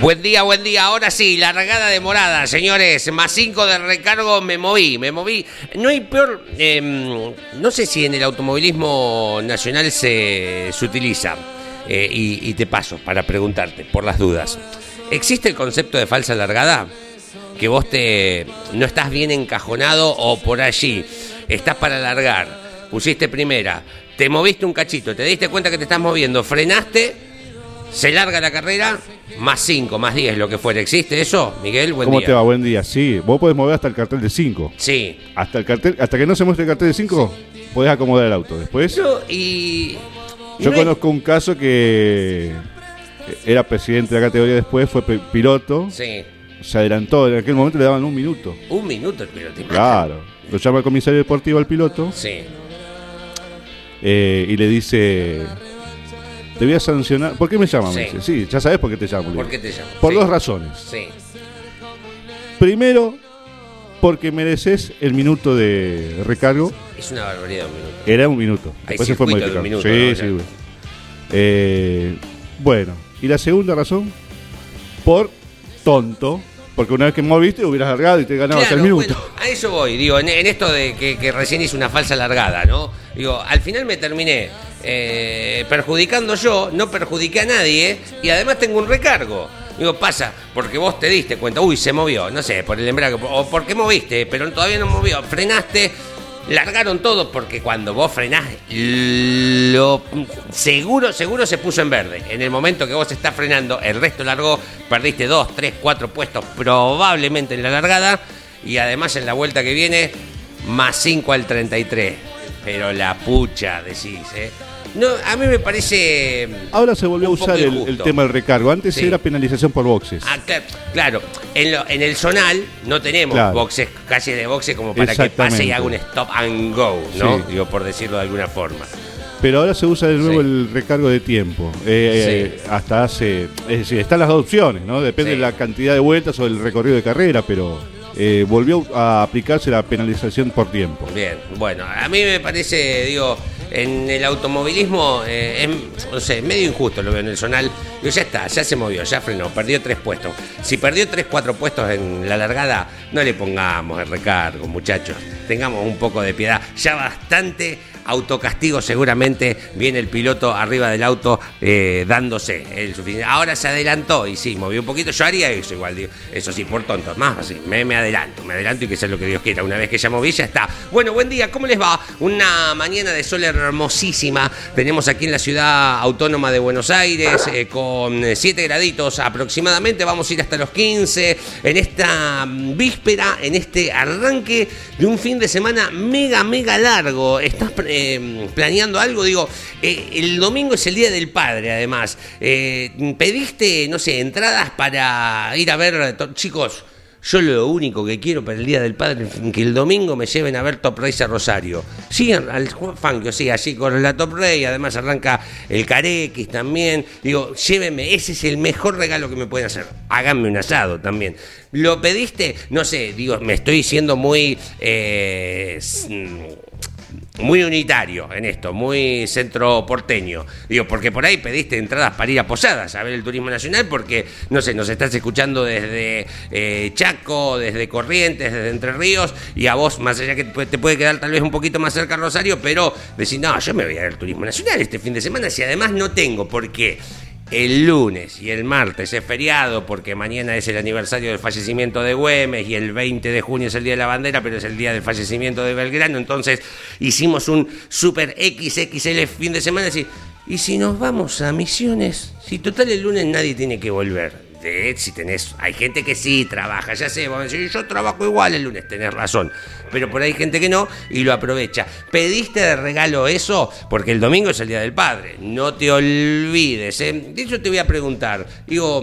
Buen día, buen día. Ahora sí, largada de morada, señores. Más cinco de recargo, me moví, me moví. No hay peor. em, no sé si en el automovilismo nacional se, se utiliza. eh, y, y te paso para preguntarte, por las dudas. ¿Existe el concepto de falsa largada? Que vos te no estás bien encajonado o por allí. Estás para largar. Pusiste primera. Te moviste un cachito. Te diste cuenta que te estás moviendo. Frenaste. Se larga la carrera, más 5, más 10, lo que fuera. ¿Existe eso, Miguel? Buen ¿Cómo día. te va? Buen día. Sí, vos podés mover hasta el cartel de 5. Sí. Hasta el cartel, hasta que no se muestre el cartel de 5, podés acomodar el auto. Después, Yo, y. yo no hay- conozco un caso que era presidente de la categoría después, fue piloto, Sí. se adelantó, en aquel momento le daban un minuto. Un minuto el piloto. Claro. Lo llama el comisario deportivo al piloto Sí. eh, y le dice, te voy a sancionar. ¿Por qué me llama? Me Sí. dice, sí, ya sabes por qué te llamo. ¿Por qué te llamo? Por Sí. dos razones. Sí. Primero, porque mereces el minuto de recargo. Es una barbaridad un minuto. Era un minuto. Hay Después se fue modificando. minuto, sí, ¿no? sí. bueno. Eh, bueno, y la segunda razón, por tonto. Porque una vez que moviste hubieras largado y te ganabas Claro, el minuto. bueno, a eso voy, digo, en, en esto de que, que recién hice una falsa largada, ¿no? Digo, al final me terminé eh, perjudicando yo, no perjudiqué a nadie y además tengo un recargo. Digo, pasa, porque vos te diste cuenta, uy, se movió, no sé, por el embrague, o porque moviste, pero todavía no movió, frenaste, largaron todo, porque cuando vos frenás, lo seguro, seguro se puso en verde. En el momento que vos estás frenando, el resto largó, perdiste dos, tres, cuatro puestos probablemente en la largada, y además en la vuelta que viene, más 5 al 33. Pero la pucha, decís, ¿eh? No, a mí me parece... Ahora se volvió a usar el, tema del recargo. Antes Sí. era penalización por boxes. Ah, cla- claro, en, lo- en el zonal no tenemos Claro. boxes, calles de boxe como para que pase y haga un stop and go, ¿no? Sí. Digo, por decirlo de alguna forma. Pero ahora se usa de nuevo Sí. el recargo de tiempo. Eh, eh, hasta hace. Es decir, están las dos opciones, ¿no? Depende Sí. de la cantidad de vueltas o el recorrido de carrera, pero eh, volvió a aplicarse la penalización por tiempo. Bien, bueno, a mí me parece, digo, en el automovilismo, eh, es, no sé, medio injusto lo veo en el zonal. Digo, ya está, ya se movió, ya frenó, perdió tres puestos. Si perdió tres, cuatro puestos en la largada, no le pongamos el recargo, muchachos. Tengamos un poco de piedad. Ya bastante autocastigo seguramente viene el piloto arriba del auto eh, dándose el suficiente. Ahora se adelantó y sí, movió un poquito. Yo haría eso igual, digo. Eso sí, por tonto. Más así, me, me adelanto, me adelanto y que sea lo que Dios quiera. Una vez que ya moví, ya está. Bueno, buen día, ¿cómo les va? Una mañana de sol hermosísima. Tenemos aquí en la ciudad autónoma de Buenos Aires eh, con 7 graditos aproximadamente. Vamos a ir hasta los 15 en esta víspera, en este arranque de un fin de semana mega, mega largo. ¿Estás eh, planeando algo? Digo, eh, el domingo es el Día del Padre, además. Eh, ¿Pediste, no sé, entradas para ir a ver, chicos? Yo lo único que quiero para el Día del Padre es que el domingo me lleven a ver Top Race a Rosario. Sigan al Fangio, sí, allí corre la Top Race, además arranca el Carex también. Digo, llévenme, ese es el mejor regalo que me pueden hacer. Háganme un asado también. ¿Lo pediste? No sé, digo, me estoy siendo muy... eh, muy unitario en esto, muy centro porteño. Digo, porque por ahí pediste entradas para ir a Posadas a ver el turismo nacional, porque, no sé, nos estás escuchando desde eh, Chaco, desde Corrientes, desde Entre Ríos, y a vos, más allá que te puede- quedar tal vez un poquito más cerca Rosario, pero decís, no, yo me voy a ver el turismo nacional este fin de semana, si además no tengo, porque el lunes y el martes es feriado porque mañana es el aniversario del fallecimiento de Güemes y el 20 de junio es el Día de la Bandera, pero es el día del fallecimiento de Belgrano. Entonces hicimos un super XXL fin de semana. Y si nos vamos a misiones, si total el lunes nadie tiene que volver de si tenés, hay gente que sí trabaja, ya sé, vamos a decir, yo trabajo igual el lunes, tenés razón, pero por ahí hay gente que no y lo aprovecha. ¿Pediste de regalo eso? Porque el domingo es el Día del Padre, no te olvides. ¿eh? De hecho te voy a preguntar, digo,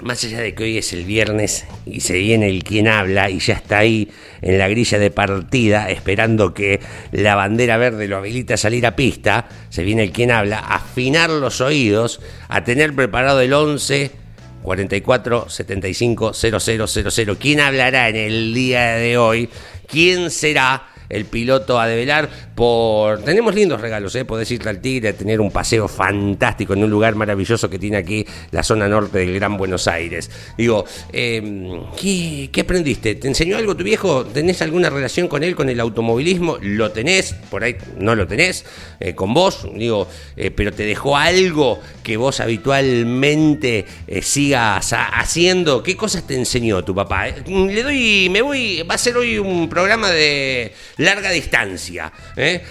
más allá de que hoy es el viernes y se viene el quien habla y ya está ahí en la grilla de partida esperando que la bandera verde lo habilite a salir a pista, se viene el quien habla, a afinar los oídos, a tener preparado el 11 44 75 0000. ¿Quién hablará en el día de hoy? ¿Quién será? El piloto a develar por... Tenemos lindos regalos, ¿eh? Podés irte al Tigre a tener un paseo fantástico en un lugar maravilloso que tiene aquí la zona norte del Gran Buenos Aires. Digo, em, ¿qué, aprendiste? ¿Te enseñó algo tu viejo? ¿Tenés alguna relación con él, con el automovilismo? ¿Lo tenés? Por ahí no lo tenés. Eh, con vos, digo, eh, pero te dejó algo que vos habitualmente eh, sigas haciendo. ¿Qué cosas te enseñó tu papá? Le doy, me voy, va a ser hoy un programa de larga distancia, ¿eh?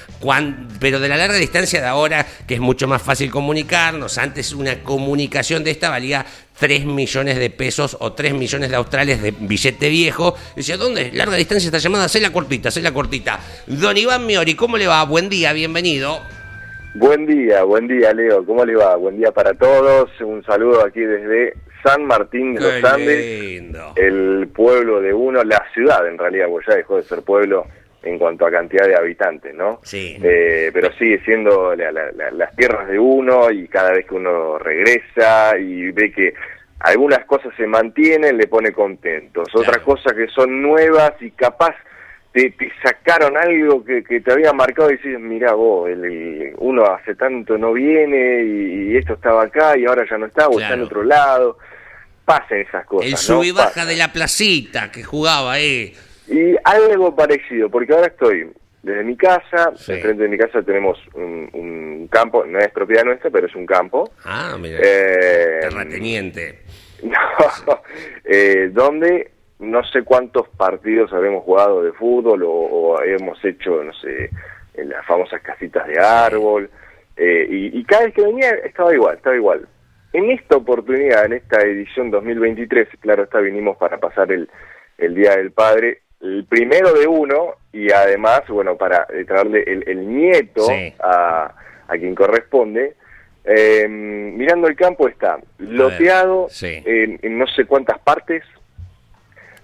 pero de la larga distancia de ahora, que es mucho más fácil comunicarnos. Antes una comunicación de esta valía 3 millones de pesos o 3 millones de australes de billete viejo. Dice, ¿dónde? Larga distancia esta llamada, sé la cortita, sé la cortita. Don Iván Miori, ¿cómo le va? Buen día, bienvenido. Buen día, buen día, Leo. ¿Cómo le va? Buen día para todos. Un saludo aquí desde San Martín de los Andes, el pueblo de uno, la ciudad en realidad, porque ya dejó de ser pueblo en cuanto a cantidad de habitantes, ¿no? Sí. Eh, pero sigue siendo las tierras de uno y cada vez que uno regresa y ve que algunas cosas se mantienen, le pone contentos. Otras cosas que son nuevas y capaz te, sacaron algo que, te había marcado y dices, mira vos, el, uno hace tanto no viene y, esto estaba acá y ahora ya no está o está en otro lado. Pasen esas cosas. El sub y baja de la placita que jugaba ahí. Y algo parecido, porque ahora estoy desde mi casa, enfrente de mi casa tenemos un, campo, no es propiedad nuestra, pero es un campo. Ah, mira. Eh, terrateniente. No, eh, donde no sé cuántos partidos habremos jugado de fútbol o, hemos hecho, no sé, en las famosas casitas de árbol. Eh, y, y, cada vez que venía estaba igual, estaba igual. En esta oportunidad, en esta edición 2023, claro está, vinimos para pasar el, el Día del Padre el primero de uno y además, bueno, para traerle el, nieto a, a, quien corresponde. Eh, mirando el campo está loteado en, no sé cuántas partes,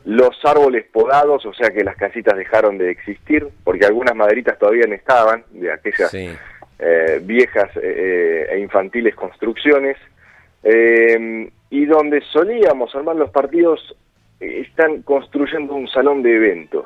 los árboles podados, o sea que las casitas dejaron de existir, porque algunas maderitas todavía no estaban, de aquellas eh, viejas eh, e infantiles construcciones, y donde solíamos armar los partidos están construyendo un salón de eventos.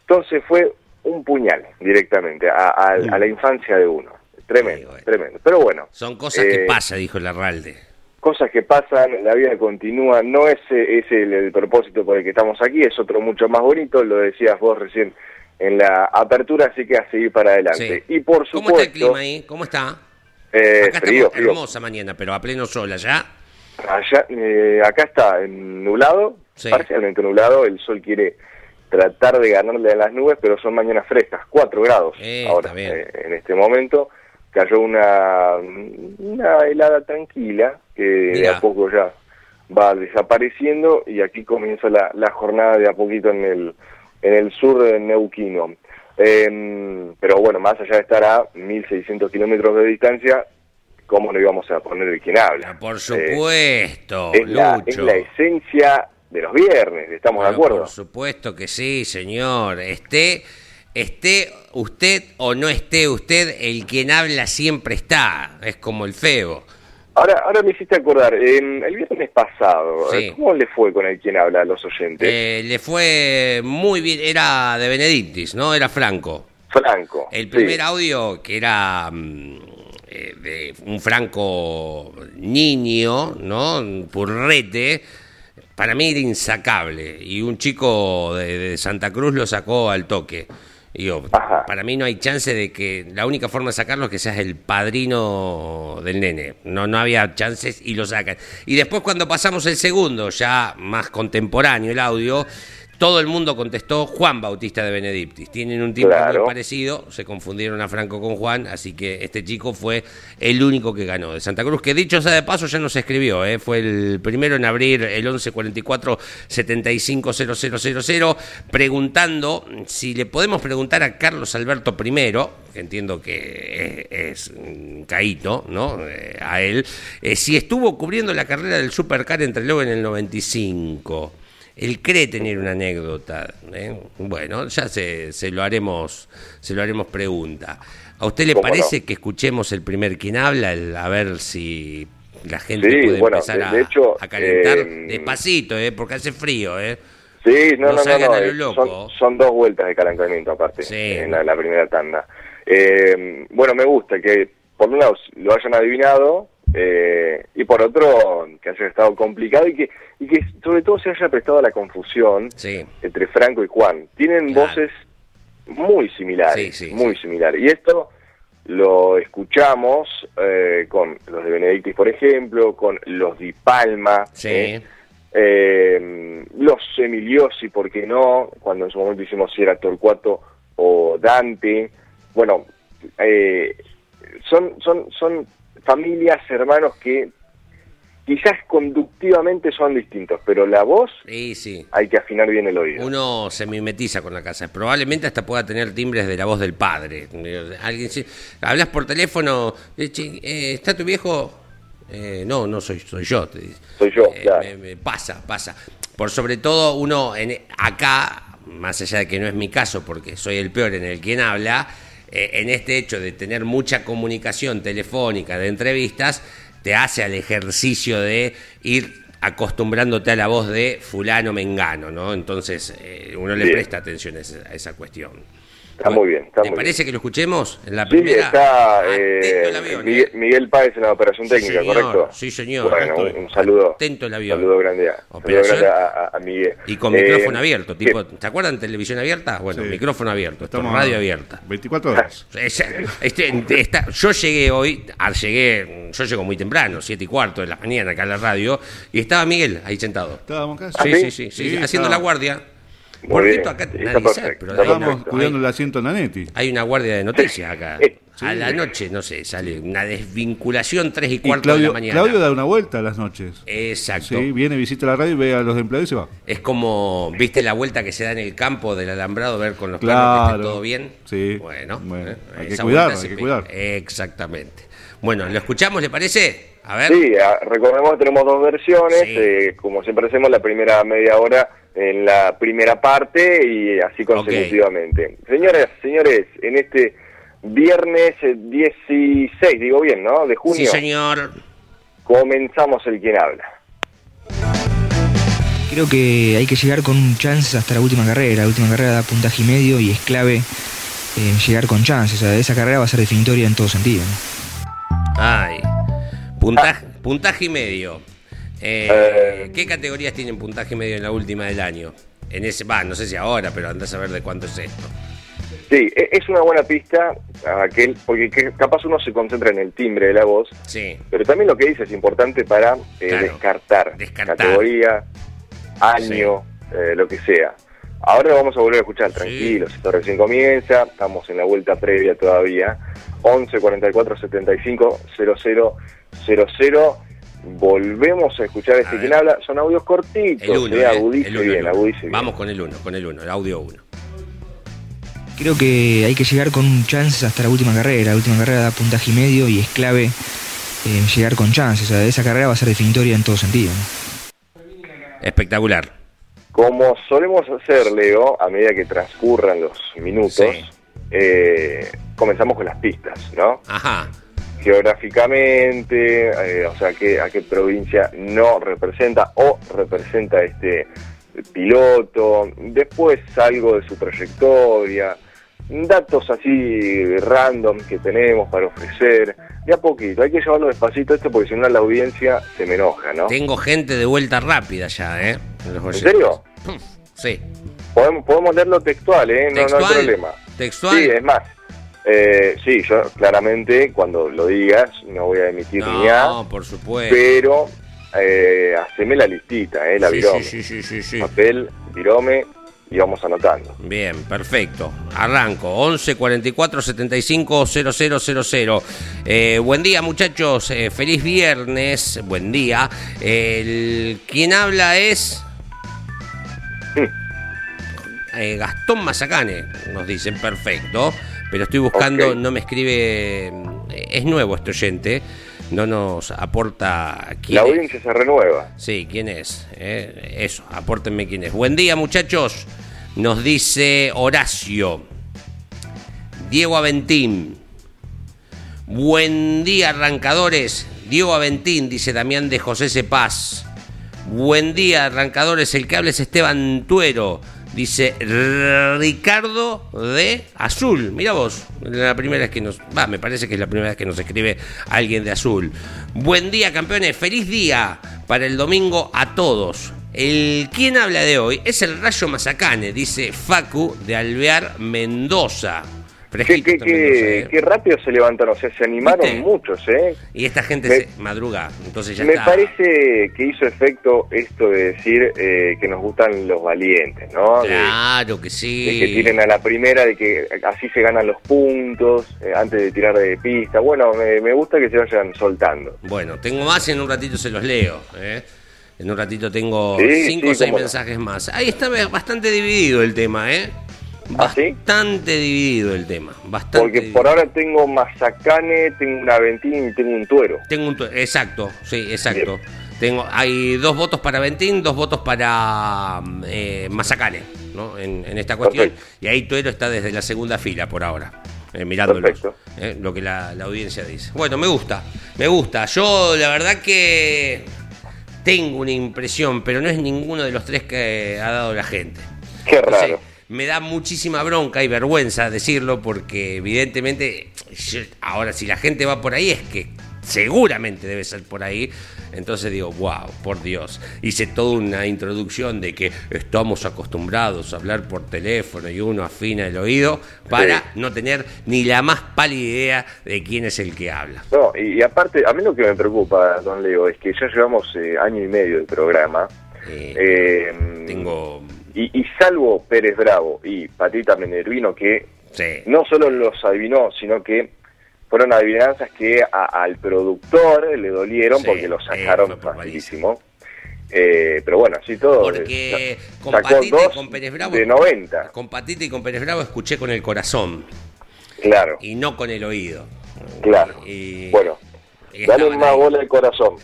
Entonces fue un puñal directamente a, la infancia de uno. Tremendo, tremendo. Pero bueno. Son cosas que eh, pasan, dijo el Arralde. Cosas que pasan, la vida continúa. No es, es el, propósito por el que estamos aquí, es otro mucho más bonito, lo decías vos recién en la apertura, así que a seguir para adelante. Y por supuesto... ¿Cómo está el clima ahí? ¿Cómo está? Eh, Acá frío, hermosa mañana, pero a pleno sol allá. Allá, eh, acá está nublado, parcialmente nublado, el sol quiere tratar de ganarle a las nubes, pero son mañanas frescas, 4 grados eh, ahora, eh, en este momento. Cayó una, una helada tranquila, que de a poco ya va desapareciendo, y aquí comienza la, la jornada de a poquito en el, en el sur de Neuquino. Em, pero bueno, más allá de estar a 1.600 kilómetros de distancia, ¿cómo no íbamos a poner el quien habla? Por supuesto, es, la, es, la, esencia de los viernes, ¿estamos de acuerdo? Por supuesto que sí, señor. Esté, esté usted o no esté usted, el quien habla siempre está, es como el feo. Ahora, ahora me hiciste acordar, el viernes pasado, ¿cómo le fue con el quien habla a los oyentes? Eh, le fue muy bien, era de Benedictis, ¿no? Era Franco. Franco. El primer audio, que era mm, eh, de un Franco niño, ¿no? Purrete, para mí era insacable y un chico de, Santa Cruz lo sacó al toque. Digo, Ajá. para mí no hay chance de que la única forma de sacarlo es que seas el padrino del nene. No, no había chances y lo sacan. Y después cuando pasamos el segundo, ya más contemporáneo el audio, todo el mundo contestó Juan Bautista de Benedictis. Tienen un Claro. muy parecido, se confundieron a Franco con Juan, así que este chico fue el único que ganó de Santa Cruz, que dicho sea de paso ya nos escribió, ¿eh? fue el primero en abrir el 1144 750000 preguntando si le podemos preguntar a Carlos Alberto I, que entiendo que es, es caíto, ¿no? Eh, a él, eh, si estuvo cubriendo la carrera del Supercar entre luego en el 95. Él cree tener una anécdota. ¿eh? Bueno, ya se, se lo haremos, se lo haremos pregunta. ¿A usted le ¿Cómo parece no? que escuchemos el primer quien habla, el- a ver si la gente Sí, puede bueno, empezar de- a, de hecho, a calentar eh, despacito, ¿eh? porque hace frío, ¿eh? Sí, no, No no, eh, loco. Son, son dos vueltas de calentamiento aparte Sí. en la, la primera tanda. Eh, bueno, me gusta que por un lado lo hayan adivinado eh, y por otro que haya estado complicado y que, y que sobre todo se haya prestado a la confusión Sí, entre Franco y Juan. Tienen Claro. voces muy similares, Sí, sí, muy similares. Y esto lo escuchamos eh, con los de Benedictis, por ejemplo, con los Di Palma, sí. ¿eh? Eh, los Emiliosi, ¿por qué no? Cuando en su momento hicimos si era Torcuato o Dante. Bueno, eh, son, son, son familias, hermanos que quizás conductivamente son distintos, pero la voz Sí, sí. hay que afinar bien el oído. Uno se mimetiza con la casa. Probablemente hasta pueda tener timbres de la voz del padre. Alguien si hablas por teléfono, eh, eh, ¿está tu viejo? Eh, no, no soy, soy yo. te dice. Soy yo, Eh, claro. me- me pasa, pasa. Por sobre todo uno en, acá, más allá de que no es mi caso, porque soy el peor en el quien habla, en este hecho de tener mucha comunicación telefónica, de entrevistas, te hace al ejercicio de ir acostumbrándote a la voz de fulano mengano, ¿no? Entonces eh, uno le presta atención a esa, a esa cuestión. Está muy bien, está ¿Te muy parece que lo escuchemos en la Sí, primera? está eh, el avión, Miguel, ¿eh? Miguel Páez en la operación Sí, técnica, señor, ¿correcto? sí, señor, Bueno, un, un saludo. Atento el avión. Saludo grande a, saludo Operación. grande a, a- a Miguel. Y con Eh, micrófono abierto, ¿qué? tipo, ¿te acuerdan televisión abierta? Bueno, Sí. micrófono abierto, Estamos radio abierta. 24 horas. Es- este, yo llegué hoy, ah, llegué, yo llego muy temprano, siete y cuarto de la mañana acá a la radio, y estaba Miguel ahí sentado. Estábamos acá. Sí, ¿Ah, sí, sí? sí, sí, Sí, haciendo la guardia. Muy Por bien, cierto, acá nadie sabe, pero Estábamos cuidando el asiento en Nanetti. hay una guardia de noticias acá. Sí. A la noche, no sé, sale una desvinculación tres y Y cuarto de la mañana. Claudio da una vuelta a las noches. Exacto. Sí, viene, visita la radio y ve a los empleados y se va. Es como, ¿viste la vuelta que se da en el campo del alambrado, ver con los perros que Claro. esté todo bien? Sí. Bueno, Bueno, eh, hay que cuidar, hay que cuidar. Exactamente. Bueno, ¿lo escuchamos, le parece? A ver. Sí, recordemos que tenemos dos versiones, Sí. eh, como siempre hacemos la primera media hora en la primera parte y así consecutivamente. Señoras, señores, en este viernes eh, 16, digo bien, ¿no? De Sí, junio, señor. comenzamos el quien habla. Creo que hay que llegar con chances hasta la última carrera. La última carrera da puntaje y medio y es clave eh, llegar con chances. O sea, esa carrera va a ser definitoria en todo sentido. ¿no? Ay. Puntaje, puntaje y medio. Eh. ¿Qué categorías tienen puntaje medio en la última del año? En ese, va, no sé si ahora, pero andás a ver de cuánto es esto. Sí, e- es una buena pista aquel, porque que- capaz uno se concentra en el timbre de la voz, Sí. pero también lo que dice es importante para eh, Claro, descartar, descartar. categoría, año, eh, lo que sea. Ahora lo vamos a volver a escuchar, tranquilos, esto recién comienza, estamos en la vuelta previa todavía. 11 44 75 00 00. Volvemos a escuchar este ver. quien habla. Son audios cortitos, El 1. eh, agudice el uno, bien, el uno. agudice bien. Vamos con el 1, con el 1, el audio 1. Creo que hay que llegar con chances hasta la última carrera. La última carrera da puntaje y medio y es clave eh, llegar con chances. O sea, esa carrera va a ser definitoria en todo sentido. ¿no? Espectacular. Como solemos hacer, Leo, a medida que transcurran los minutos, Sí. eh, comenzamos con las pistas, ¿no? Ajá. Geográficamente, eh, o sea, que, a qué provincia no representa o representa este piloto, después algo de su trayectoria, datos así random que tenemos para ofrecer, de a poquito, hay que llevarlo despacito esto porque si no la audiencia se me enoja, ¿no? Tengo gente de vuelta rápida ya, ¿eh? En, los ¿En oyentes. serio? Sí. Podemos, podemos leerlo textual, ¿eh? No, no hay problema. textual. Sí, es más. Eh, sí, yo claramente cuando lo digas no voy a emitir ni A, no, por supuesto. pero eh, haceme la listita, eh, la sí, virome. sí, sí, sí, sí. Papel, virome y vamos anotando. Bien, perfecto. Arranco. 11 44 75 000. Eh, buen día, muchachos. Eh, feliz viernes. Buen día. El, quien habla es. Eh, Gastón Mazacane, nos dicen. Perfecto. Pero estoy buscando, no me escribe. eh, Es nuevo este oyente. No nos aporta quién La es. audiencia se renueva. Sí, ¿quién es? Eh, eso, apórtenme quién es. Buen día, muchachos. Nos dice Horacio. Diego Aventín. Buen día, arrancadores. Diego Aventín, dice Damián de José Cepaz. Buen día, arrancadores. El que habla es Esteban Tuero. Dice Ricardo de Azul. Mira vos, la primera vez que nos. Va, me parece que es la primera vez que nos escribe alguien de Azul. Buen día, campeones. Feliz día para el domingo a todos. El quien habla de hoy es el Rayo Mazacane, dice Facu de Alvear Mendoza. Qué, qué, qué, ¿eh? qué rápido se levantaron, o sea, se animaron ¿Viste? muchos, ¿eh? Y esta gente Me- se madruga, entonces ya Me está. parece que hizo efecto esto de decir eh, que nos gustan los valientes, ¿no? De- Claro que de, sí. que tiren a la primera, de que así se ganan los puntos eh, antes de tirar de pista. Bueno, me, me gusta que se vayan soltando. Bueno, tengo más y en un ratito se los leo. ¿eh? En un ratito tengo Sí, cinco o seis no. mensajes más. Ahí está bastante dividido el tema, ¿eh? ¿Ah, sí? Bastante dividido el tema. Bastante Porque por ahora tengo Mazacane, tengo un Aventín y tengo un Tuero. Tengo un tu- exacto, sí, exacto. Tengo, hay dos votos para Ventín, dos votos para eh, Mazacane, ¿no? En, en esta cuestión. Perfecto. Y ahí Tuero está desde la segunda fila por ahora, eh, mirándolos. Perfecto. eh, lo que la, la audiencia dice. Bueno, me gusta, me gusta. Yo la verdad que tengo una impresión, pero no es ninguno de los tres que ha dado la gente. Qué raro. Me da muchísima bronca y vergüenza decirlo porque evidentemente ahora si la gente va por ahí es que seguramente debe ser por ahí. Entonces digo, wow, por Dios. Hice toda una introducción de que estamos acostumbrados a hablar por teléfono y uno afina el oído para Sí. no tener ni la más pálida idea de quién es el que habla. No, y, y aparte, a mí lo que me preocupa, don Leo, es que ya llevamos eh, año y medio de programa. Eh, eh, tengo... y, y salvo Pérez Bravo y Patita Menervino, que Sí. no solo los adivinó, sino que fueron adivinanzas que a- al productor le dolieron Sí, porque lo eh, sacaron facilísimo. Eh, pero bueno, así todo. Porque eh, con sacó Patita y con Pérez Bravo. de 90, Con Patita y con Pérez Bravo escuché con el corazón claro, y no con el oído. claro. Y- Bueno, y dale más bola al corazón.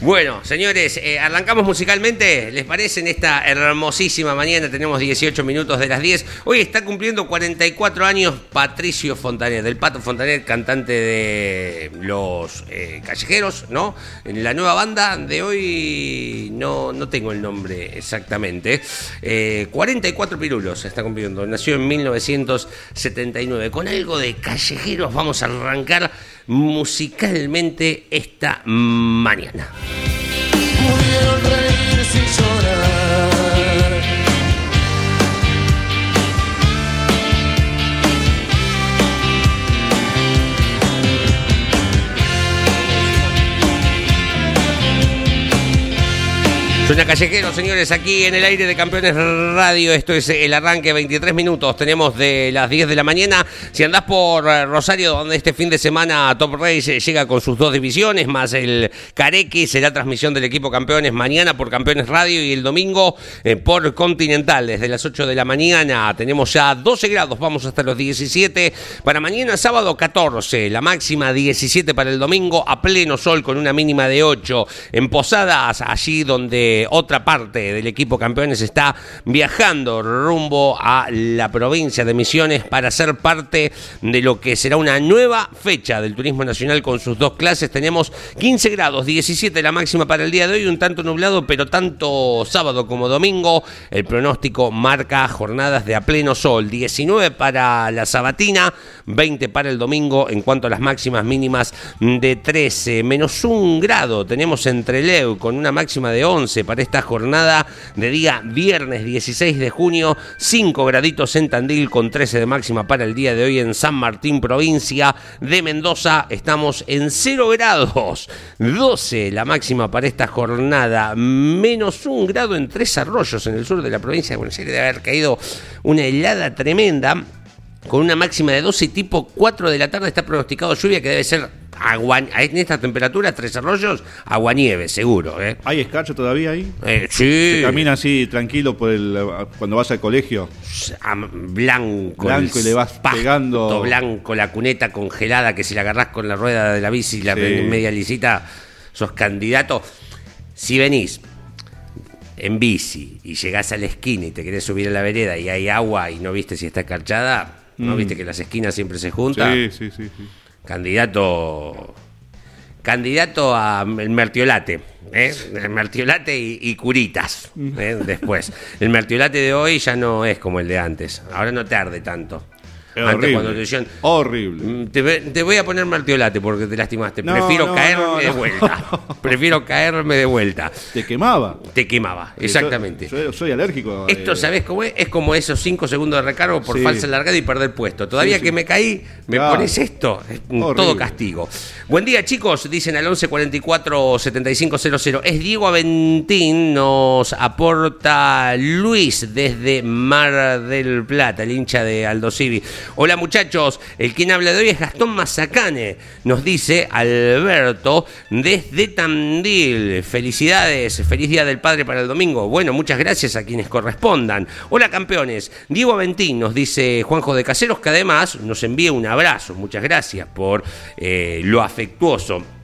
Bueno, señores, eh, arrancamos musicalmente. ¿Les parece? En esta hermosísima mañana tenemos 18 minutos de las 10. Hoy está cumpliendo 44 años Patricio Fontanet, del Pato Fontanet, cantante de Los eh, Callejeros, ¿no? En la nueva banda de hoy no, no tengo el nombre exactamente. Eh, 44 pirulos está cumpliendo. Nació en 1979. Con algo de Callejeros vamos a arrancar musicalmente esta mañana. Suena callejero, señores, aquí en el aire de Campeones Radio. Esto es el arranque, 23 minutos. Tenemos de las 10 de la mañana. Si andás por eh, Rosario, donde este fin de semana Top Race eh, llega con sus dos divisiones, más el Carequi, será transmisión del equipo Campeones mañana por Campeones Radio y el domingo eh, por Continental. Desde las 8 de la mañana tenemos ya 12 grados, vamos hasta los 17. Para mañana, sábado 14, la máxima 17 para el domingo, a pleno sol con una mínima de 8. En Posadas, allí donde otra parte del equipo campeones está viajando rumbo a la provincia de Misiones para ser parte de lo que será una nueva fecha del turismo nacional con sus dos clases. Tenemos 15 grados, 17 la máxima para el día de hoy, un tanto nublado, pero tanto sábado como domingo. El pronóstico marca jornadas de a pleno sol, 19 para la sabatina, 20 para el domingo. En cuanto a las máximas mínimas de 13, menos un grado tenemos entre Leu con una máxima de 11 para esta jornada de día viernes 16 de junio. 5 graditos en Tandil con 13 de máxima para el día de hoy en San Martín, provincia de Mendoza. Estamos en 0 grados. 12 la máxima para esta jornada. Menos un grado en Tres Arroyos en el sur de la provincia de Buenos Aires. Debe haber caído una helada tremenda con una máxima de 12 y tipo 4 de la tarde está pronosticado lluvia que debe ser agua, en esta temperatura, Tres Arroyos, aguanieve, seguro. ¿eh? ¿Hay escarcho todavía ahí? Eh, sí, Se camina así tranquilo por el, cuando vas al colegio. blanco, Blanco y le vas pasto pegando. blanco, la cuneta congelada que si la agarrás con la rueda de la bici y la Sí. media lisita, sos candidato. Si venís en bici y llegás a la esquina y te querés subir a la vereda y hay agua y no viste si está escarchada, no viste que las esquinas siempre se juntan. Mm. Sí, sí, sí. sí. Candidato. Candidato a el mertiolate. ¿eh? El mertiolate y, y curitas. ¿eh? Después. El mertiolate de hoy ya no es como el de antes. Ahora no te arde tanto. Es Antes horrible. cuando te decían. Horrible. "Mm, Te, voy a poner martiolate porque te lastimaste. No, Prefiero no, caerme no, de vuelta. Prefiero caerme de vuelta. Te quemaba. Te quemaba, exactamente. Yo, yo soy alérgico. Esto, eh, ¿sabés cómo es? Es como esos 5 segundos de recargo por Sí. falsa largada y perder puesto. Todavía Sí, sí. que me caí, me pones esto. Horrible. todo castigo. Buen día, chicos. Dicen al 11 44 75 00. Es Diego Aventín. Nos aporta Luis desde Mar del Plata, el hincha de Aldo Civi. Hola, muchachos. El quien habla de hoy es Gastón Mazacane. Nos dice Alberto desde Tandil. Felicidades. Feliz Día del Padre para el domingo. Bueno, muchas gracias a quienes correspondan. Hola, campeones. Diego Aventín nos dice Juanjo de Caseros, que además nos envía un abrazo. Muchas gracias por eh, lo afectuoso.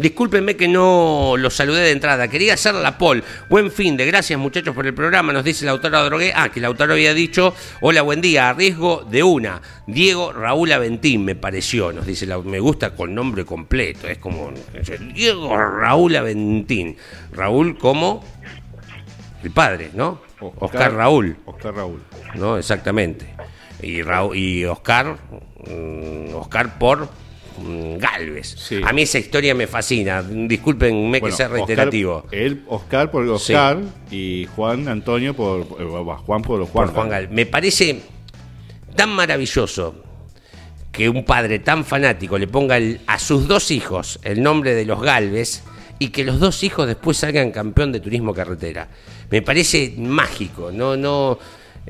Discúlpenme que no los saludé de entrada. Quería hacer la pol. Buen fin de gracias muchachos por el programa. Nos dice Lautaro Drogué. Ah, que Lautaro había dicho, hola, buen día, a riesgo de una. Diego Raúl Aventín me pareció. Nos dice, me gusta con nombre completo. Es como Diego Raúl Aventín. Raúl como el padre, ¿no? Oscar Raúl. Oscar Raúl. ¿no? Exactamente. Y, Raúl, y Oscar, mm, Oscar por Galvez. Sí. A mí esa historia me fascina. Discúlpenme Bueno, que sea Oscar- reiterativo. él, Oscar por Oscar y Juan Antonio por. eh, Juan por Juan. por Juan Galvez. Me parece tan maravilloso que un padre tan fanático le ponga el- a sus dos hijos el nombre de los Galvez y que los dos hijos después salgan campeón de turismo carretera. Me parece mágico, no, no,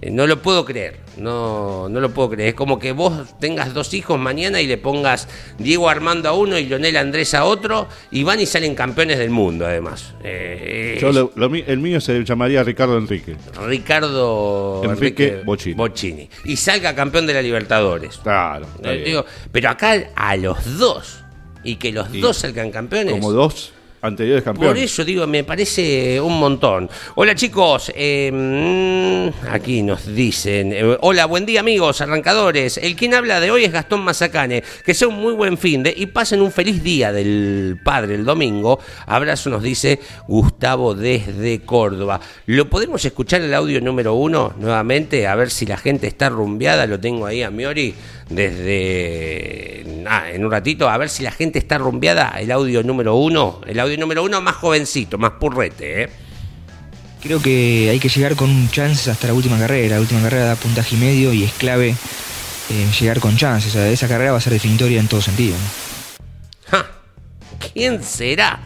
eh, no lo puedo creer, no, no lo puedo creer. Es como que vos tengas dos hijos mañana y le pongas Diego Armando a uno y Leonel Andrés a otro y van y salen campeones del mundo además. Eh, Yo lo- lo el mío se llamaría Ricardo Enrique. Ricardo Enrique Bocchini. Y salga campeón de la Libertadores. Claro. Eh, digo, pero acá a los dos y que los Y dos salgan campeones. Como dos anteriores Por campeones. eso digo, me parece un montón. Hola chicos, mm, aquí nos dicen, eh, hola, buen día amigos, arrancadores. El quien habla de hoy es Gastón Mazacane. Que sea un muy buen fin de y pasen un feliz día del padre el domingo. Abrazo nos dice Gustavo desde Córdoba. ¿Lo podemos escuchar el audio número uno nuevamente? A ver si la gente está rumbeada. Lo tengo ahí a Miori desde... ah, en un ratito, a ver si la gente está rumbeada. El audio número uno. El audio número uno más jovencito, más purrete, ¿eh? Creo que hay que llegar con chances hasta la última carrera. La última carrera da puntaje y medio y es clave eh, llegar con chances. O sea, esa carrera va a ser definitoria en todo sentido. ¿no? Ja, ¿Quién será?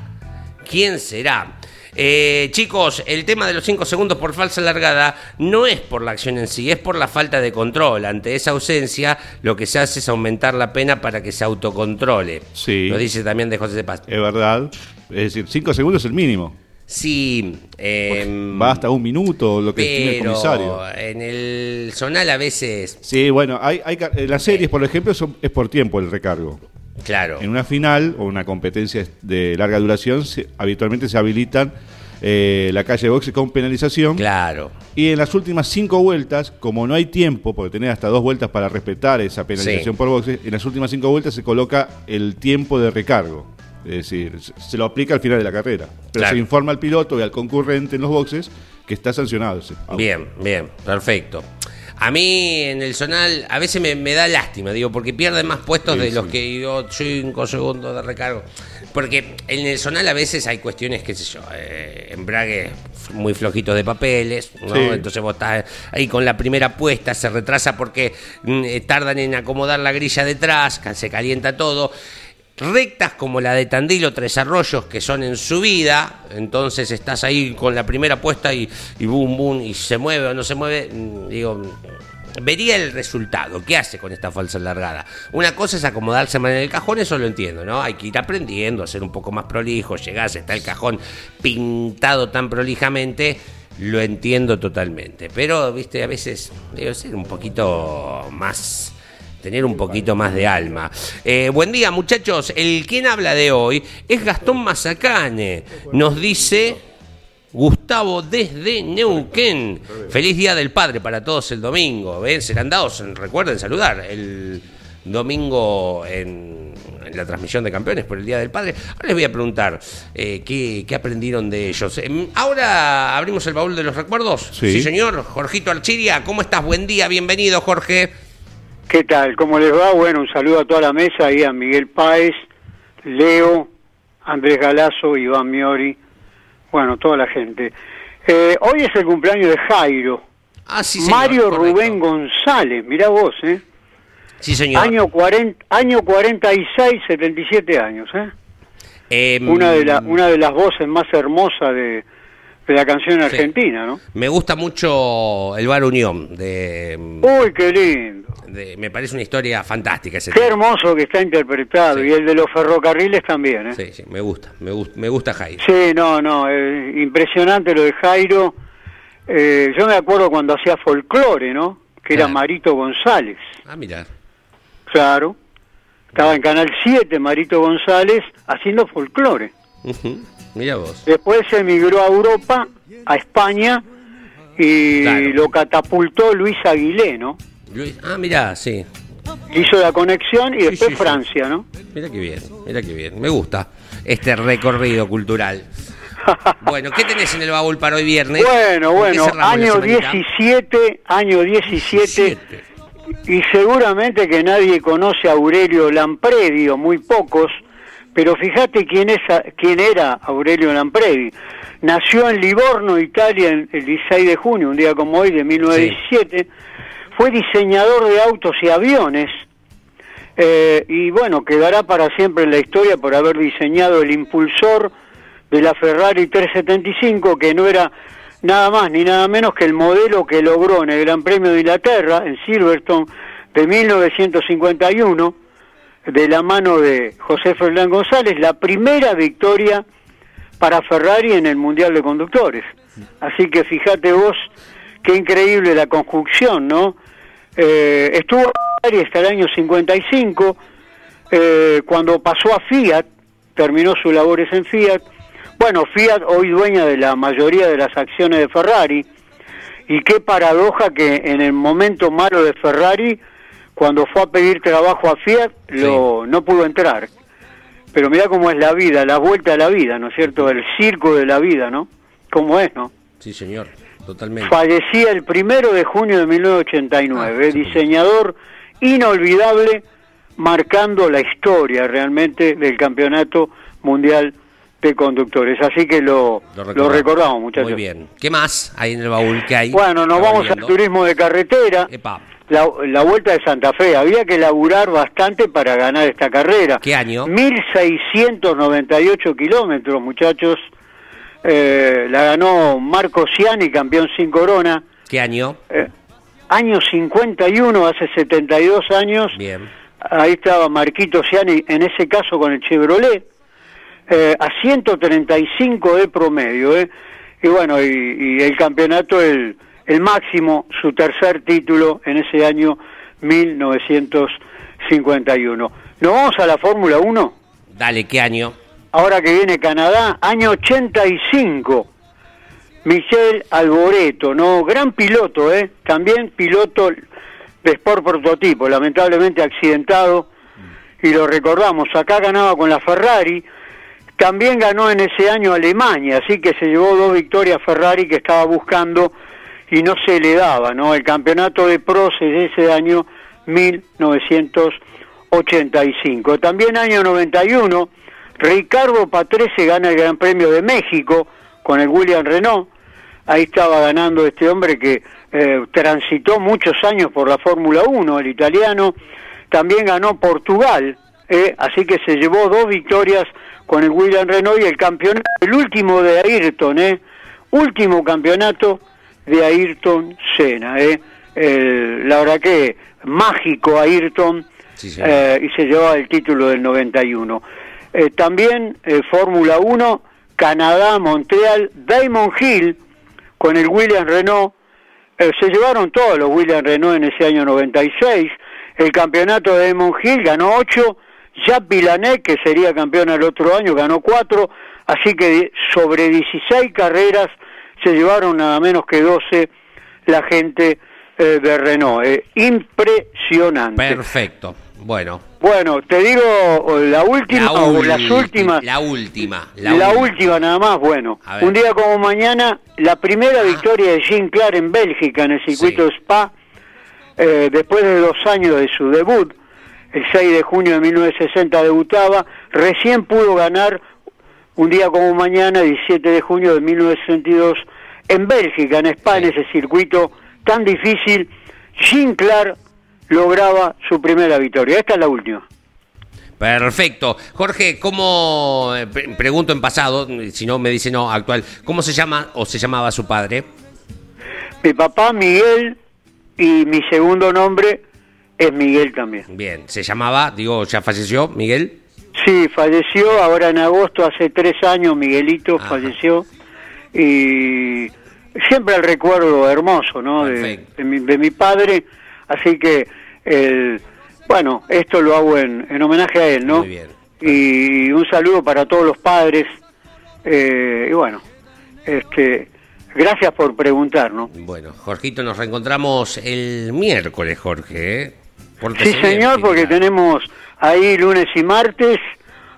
¿Quién será? Eh, chicos, el tema de los 5 segundos por falsa largada no es por la acción en sí, es por la falta de control. Ante esa ausencia, lo que se hace es aumentar la pena para que se autocontrole. Sí. Lo dice también de José de Paz. Es verdad. Es decir, cinco segundos es el mínimo. Sí, em, Va hasta un minuto lo que estima el comisario. en el zonal a veces, Sí, bueno, hay, hay las series, por ejemplo, son- es por tiempo el recargo. Claro. En una final o una competencia de larga duración, se- habitualmente se habilitan eh, la calle de boxe con penalización. Claro. Y en las últimas cinco vueltas, como no hay tiempo, porque tenés hasta dos vueltas para respetar esa penalización Sí. por boxe, en las últimas cinco vueltas se coloca el tiempo de recargo. Es decir, se- lo aplica al final de la carrera. Pero Claro. se informa al piloto y al concurrente en los boxes que está sancionado. Bien, bien, perfecto. A mí en el zonal a veces me, me da lástima, digo, porque pierde más puestos Sí, de los que yo 5 segundos de recargo. Porque en el zonal a veces hay cuestiones, qué sé yo, eh, embrague muy flojitos de papeles, ¿no? Sí. Entonces vos estás ahí con la primera puesta, se retrasa porque mm, eh, tardan en acomodar la grilla detrás, se calienta todo. Rectas como la de Tandil o Tres Arroyos, que son en subida, entonces estás ahí con la primera puesta y, boom, boom, y se mueve o no se mueve, mm, digo, vería el resultado. ¿Qué hace con esta falsa largada? Una cosa es acomodarse mal en el cajón, eso lo entiendo, ¿no? Hay que ir aprendiendo, a ser un poco más prolijo, llegás, está el cajón pintado tan prolijamente, lo entiendo totalmente. Pero, viste, a veces debe ser un poquito más tener un poquito más de alma. Eh, buen día, muchachos. El quien habla de hoy es Gastón Mazacane. Nos dice Gustavo desde Neuquén. Feliz Día del Padre para todos el domingo. ¿Ven? Serán dados, recuerden saludar el domingo en, en la transmisión de campeones por el Día del Padre. Ahora les voy a preguntar eh, ¿qué, qué aprendieron de ellos. Em, ahora abrimos el baúl de los recuerdos. Sí. señor. Jorgito Archiria, ¿cómo estás? Buen día, bienvenido, Jorge. ¿Qué tal? ¿Cómo les va? Bueno, un saludo a toda la mesa y a Miguel Páez, Leo, Andrés Galazo, Iván Miori, bueno, toda la gente. Eh, hoy es el cumpleaños de Jairo, Ah, sí, señor, Mario correcto. Rubén González, mirá vos, ¿eh? Sí, señor. Año, 40, año 46, 77 años, ¿eh? Em, Una de, la, una de las voces más hermosas de, de la canción argentina, ¿no? Me gusta mucho el Bar Unión. De, Uy, qué lindo. de- me parece una historia fantástica ese Qué tema. hermoso que está interpretado. Sí. Y el de los ferrocarriles también, ¿eh? Sí, sí, me gusta, me gusta, me gusta Jairo. Sí, no, no, eh, impresionante lo de Jairo. Eh, yo me acuerdo cuando hacía folclore, ¿no? Que era Claro. Marito González, Ah, mira. claro. Estaba en Canal 7, Marito González, haciendo folclore. Ujú, Mira vos. Después se emigró a Europa, a España, y Claro. lo catapultó Luis Aguilé, ¿no? Luis, ah, mira, sí. Hizo la conexión y Sí, después sí, sí. Francia, ¿no? Mira qué bien, mira qué bien. Me gusta este recorrido cultural. Bueno, ¿qué tenés en el baúl para hoy viernes? Bueno, ¿Con qué bueno, año semanita? 17, año 17, 17. y seguramente que nadie conoce a Aurelio Lampredi, o muy pocos, pero fíjate quién, es, quién era Aurelio Lampredi. Nació en Livorno, Italia, el el 16 de junio, un día como hoy, de 1917. Fue diseñador de autos y aviones, eh, y bueno, quedará para siempre en la historia por haber diseñado el impulsor de la Ferrari 375, que no era nada más ni nada menos que el modelo que logró en el Gran Premio de Inglaterra, en Silverstone, de 1951, de la mano de José Fernán González, la primera victoria para Ferrari en el Mundial de Conductores. Así que fíjate vos qué increíble la conjunción, ¿no? Eh, estuvo Ferrari hasta el año 55, eh, cuando pasó a Fiat, terminó sus labores en Fiat. Bueno, Fiat hoy dueña de la mayoría de las acciones de Ferrari, y qué paradoja que en el momento malo de Ferrari, cuando fue a pedir trabajo a Fiat, lo, no pudo entrar. Pero mira cómo es la vida, la vuelta a la vida, ¿no es cierto? El circo de la vida, ¿no? ¿Cómo es, no? Sí, señor, totalmente. Fallecía el primero de junio de 1989, Ah, sí. diseñador inolvidable, marcando la historia realmente del campeonato mundial de conductores. Así que lo, lo recordamos, muchachos. Muy bien. ¿Qué más hay en el baúl? ¿Qué hay? Bueno, nos vamos al turismo de carretera. Epa, La, la vuelta de Santa Fe, había que laburar bastante para ganar esta carrera. ¿Qué año? 1698 kilómetros, muchachos. Eh, la ganó Marco Ciani, campeón sin corona. ¿qué año? Eh, año 51, hace 72 años. Bien. Ahí estaba Marquito Ciani, en ese caso con el Chevrolet, eh, a 135 de promedio. ¿eh? Y bueno, y, y el campeonato, el, el máximo, su tercer título en ese año 1951. ¿Nos vamos a la Fórmula 1? Dale, ¿qué año? Ahora que viene Canadá, año 85. Michel Alboreto, ¿no? Gran piloto, ¿eh? También piloto de Sport Prototipo, lamentablemente accidentado, y lo recordamos, acá ganaba con la Ferrari, también ganó en ese año Alemania, así que se llevó dos victorias Ferrari que estaba buscando, y no se le daba, ¿no? El campeonato de pros es de ese año 1985. También año 91, Ricardo Patrese gana el Gran Premio de México con el William Renault. Ahí estaba ganando este hombre que eh, transitó muchos años por la Fórmula 1, el italiano. También ganó Portugal, eh, así que se llevó dos victorias con el William Renault y el campeonato, el último de Ayrton, eh, último campeonato de Ayrton Senna. Eh. El- la verdad que mágico Ayrton Sí, eh, y se llevaba el título del 91. Eh, también eh, Fórmula 1, Canadá, Montreal, Diamond Hill con el William Renault. Eh, se llevaron todos los William Renault en ese año 96. El campeonato de Diamond Hill ganó 8. Jacques Villeneuve, que sería campeón el otro año, ganó 4. Así que sobre 16 carreras se llevaron nada menos que 12 la gente eh, de Renault. Eh, impresionante. Perfecto. Bueno. Bueno, te digo la última o las últimas. La última. La, última nada más, bueno. Un día como mañana, la primera victoria de Jean Clark en Bélgica, en el circuito Sí. Spa, eh, después de dos años de su debut, el 6 de junio de 1960 debutaba, recién pudo ganar un día como mañana, 17 de junio de 1962, en Bélgica, en Spa, en ese circuito tan difícil, Clark lograba su primera victoria. Esta es la última. Perfecto. Jorge, ¿cómo, eh, pre- pregunto en pasado, si no me dice no, actual, ¿cómo se llama o se llamaba su padre? Mi papá Miguel y mi segundo nombre es Miguel también. Bien, se llamaba, digo, ya falleció, Miguel. Sí, falleció ahora en agosto, hace tres años, Miguelito Ajá. falleció y siempre el recuerdo hermoso, ¿no? De, mi, de mi padre, así que, el, bueno, esto lo hago en, en homenaje a él, ¿no? Muy bien. Y un saludo para todos los padres eh, y bueno, este, gracias por preguntar, ¿no? Bueno, Jorgito, nos reencontramos el miércoles, Jorge. ¿eh? Sí, bien, señor, porque tenemos ahí lunes y martes,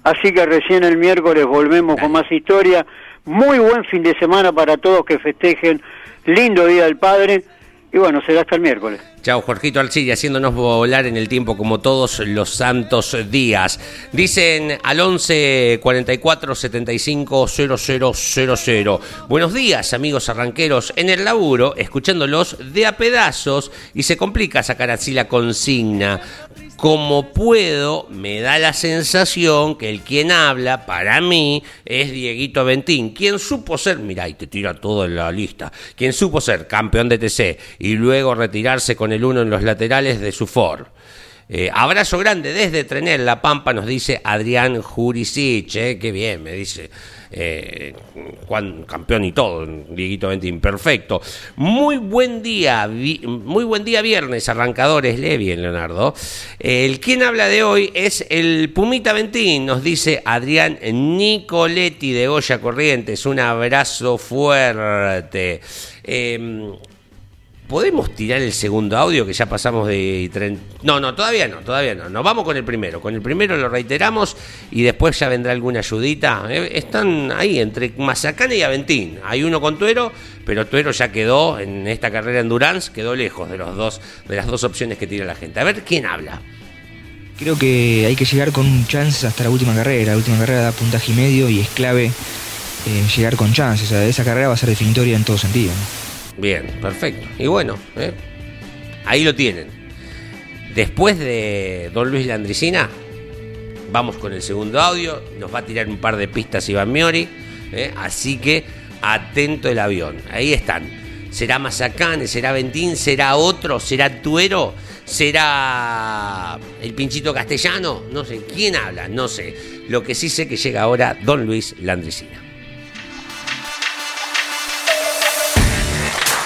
así que recién el miércoles volvemos con más historia. Muy buen fin de semana para todos que festejen. Lindo Día del Padre. Y bueno, será hasta el miércoles. Chao, Jorgito Alcidi, haciéndonos volar en el tiempo como todos los santos días. Dicen al 11 44 75 0000. Buenos días, amigos arranqueros. En el laburo, escuchándolos de a pedazos y se complica sacar así la consigna. Como puedo, me da la sensación que el quien habla, para mí, es Dieguito Ventín, quien supo ser, mirá, y te tira todo en la lista, quien supo ser campeón de TC y luego retirarse con el uno en los laterales de su Ford. Eh, abrazo grande desde Trenel, La Pampa, nos dice Adrián Jurisic, eh, qué bien, me dice. Eh, Juan, campeón y todo, Dieguito Ventín, perfecto. Muy buen día, muy buen día viernes, arrancadores, lee bien, Leonardo. El quien habla de hoy es el Pumita Ventín, nos dice Adrián Nicoletti de Goya Corrientes. Un abrazo fuerte. ¿Podemos tirar el segundo audio que ya pasamos de... tren- No, no, todavía no, todavía no. Nos vamos con el primero. Con el primero lo reiteramos y después ya vendrá alguna ayudita. Eh, Están ahí entre Mazacane y Aventín. Hay uno con Tuero, pero Tuero ya quedó en esta carrera en Durance, quedó lejos de, los dos, de las dos opciones que tira la gente. A ver, ¿quién habla? Creo que hay que llegar con chances hasta la última carrera. La última carrera da puntaje y medio y es clave eh, llegar con chances. O sea, esa carrera va a ser definitoria en todo sentido. ¿no? Bien, perfecto. Y bueno, eh, ahí lo tienen. Después de Don Luis Landricina, vamos con el segundo audio. Nos va a tirar un par de pistas Iván Miori. eh, así que atento el avión. Ahí están. ¿Será Mazacane? ¿Será Ventín? ¿Será otro? ¿Será Tuero? ¿Será el pinchito castellano? No sé. ¿Quién habla? No sé. Lo que sí sé que llega ahora Don Luis Landricina.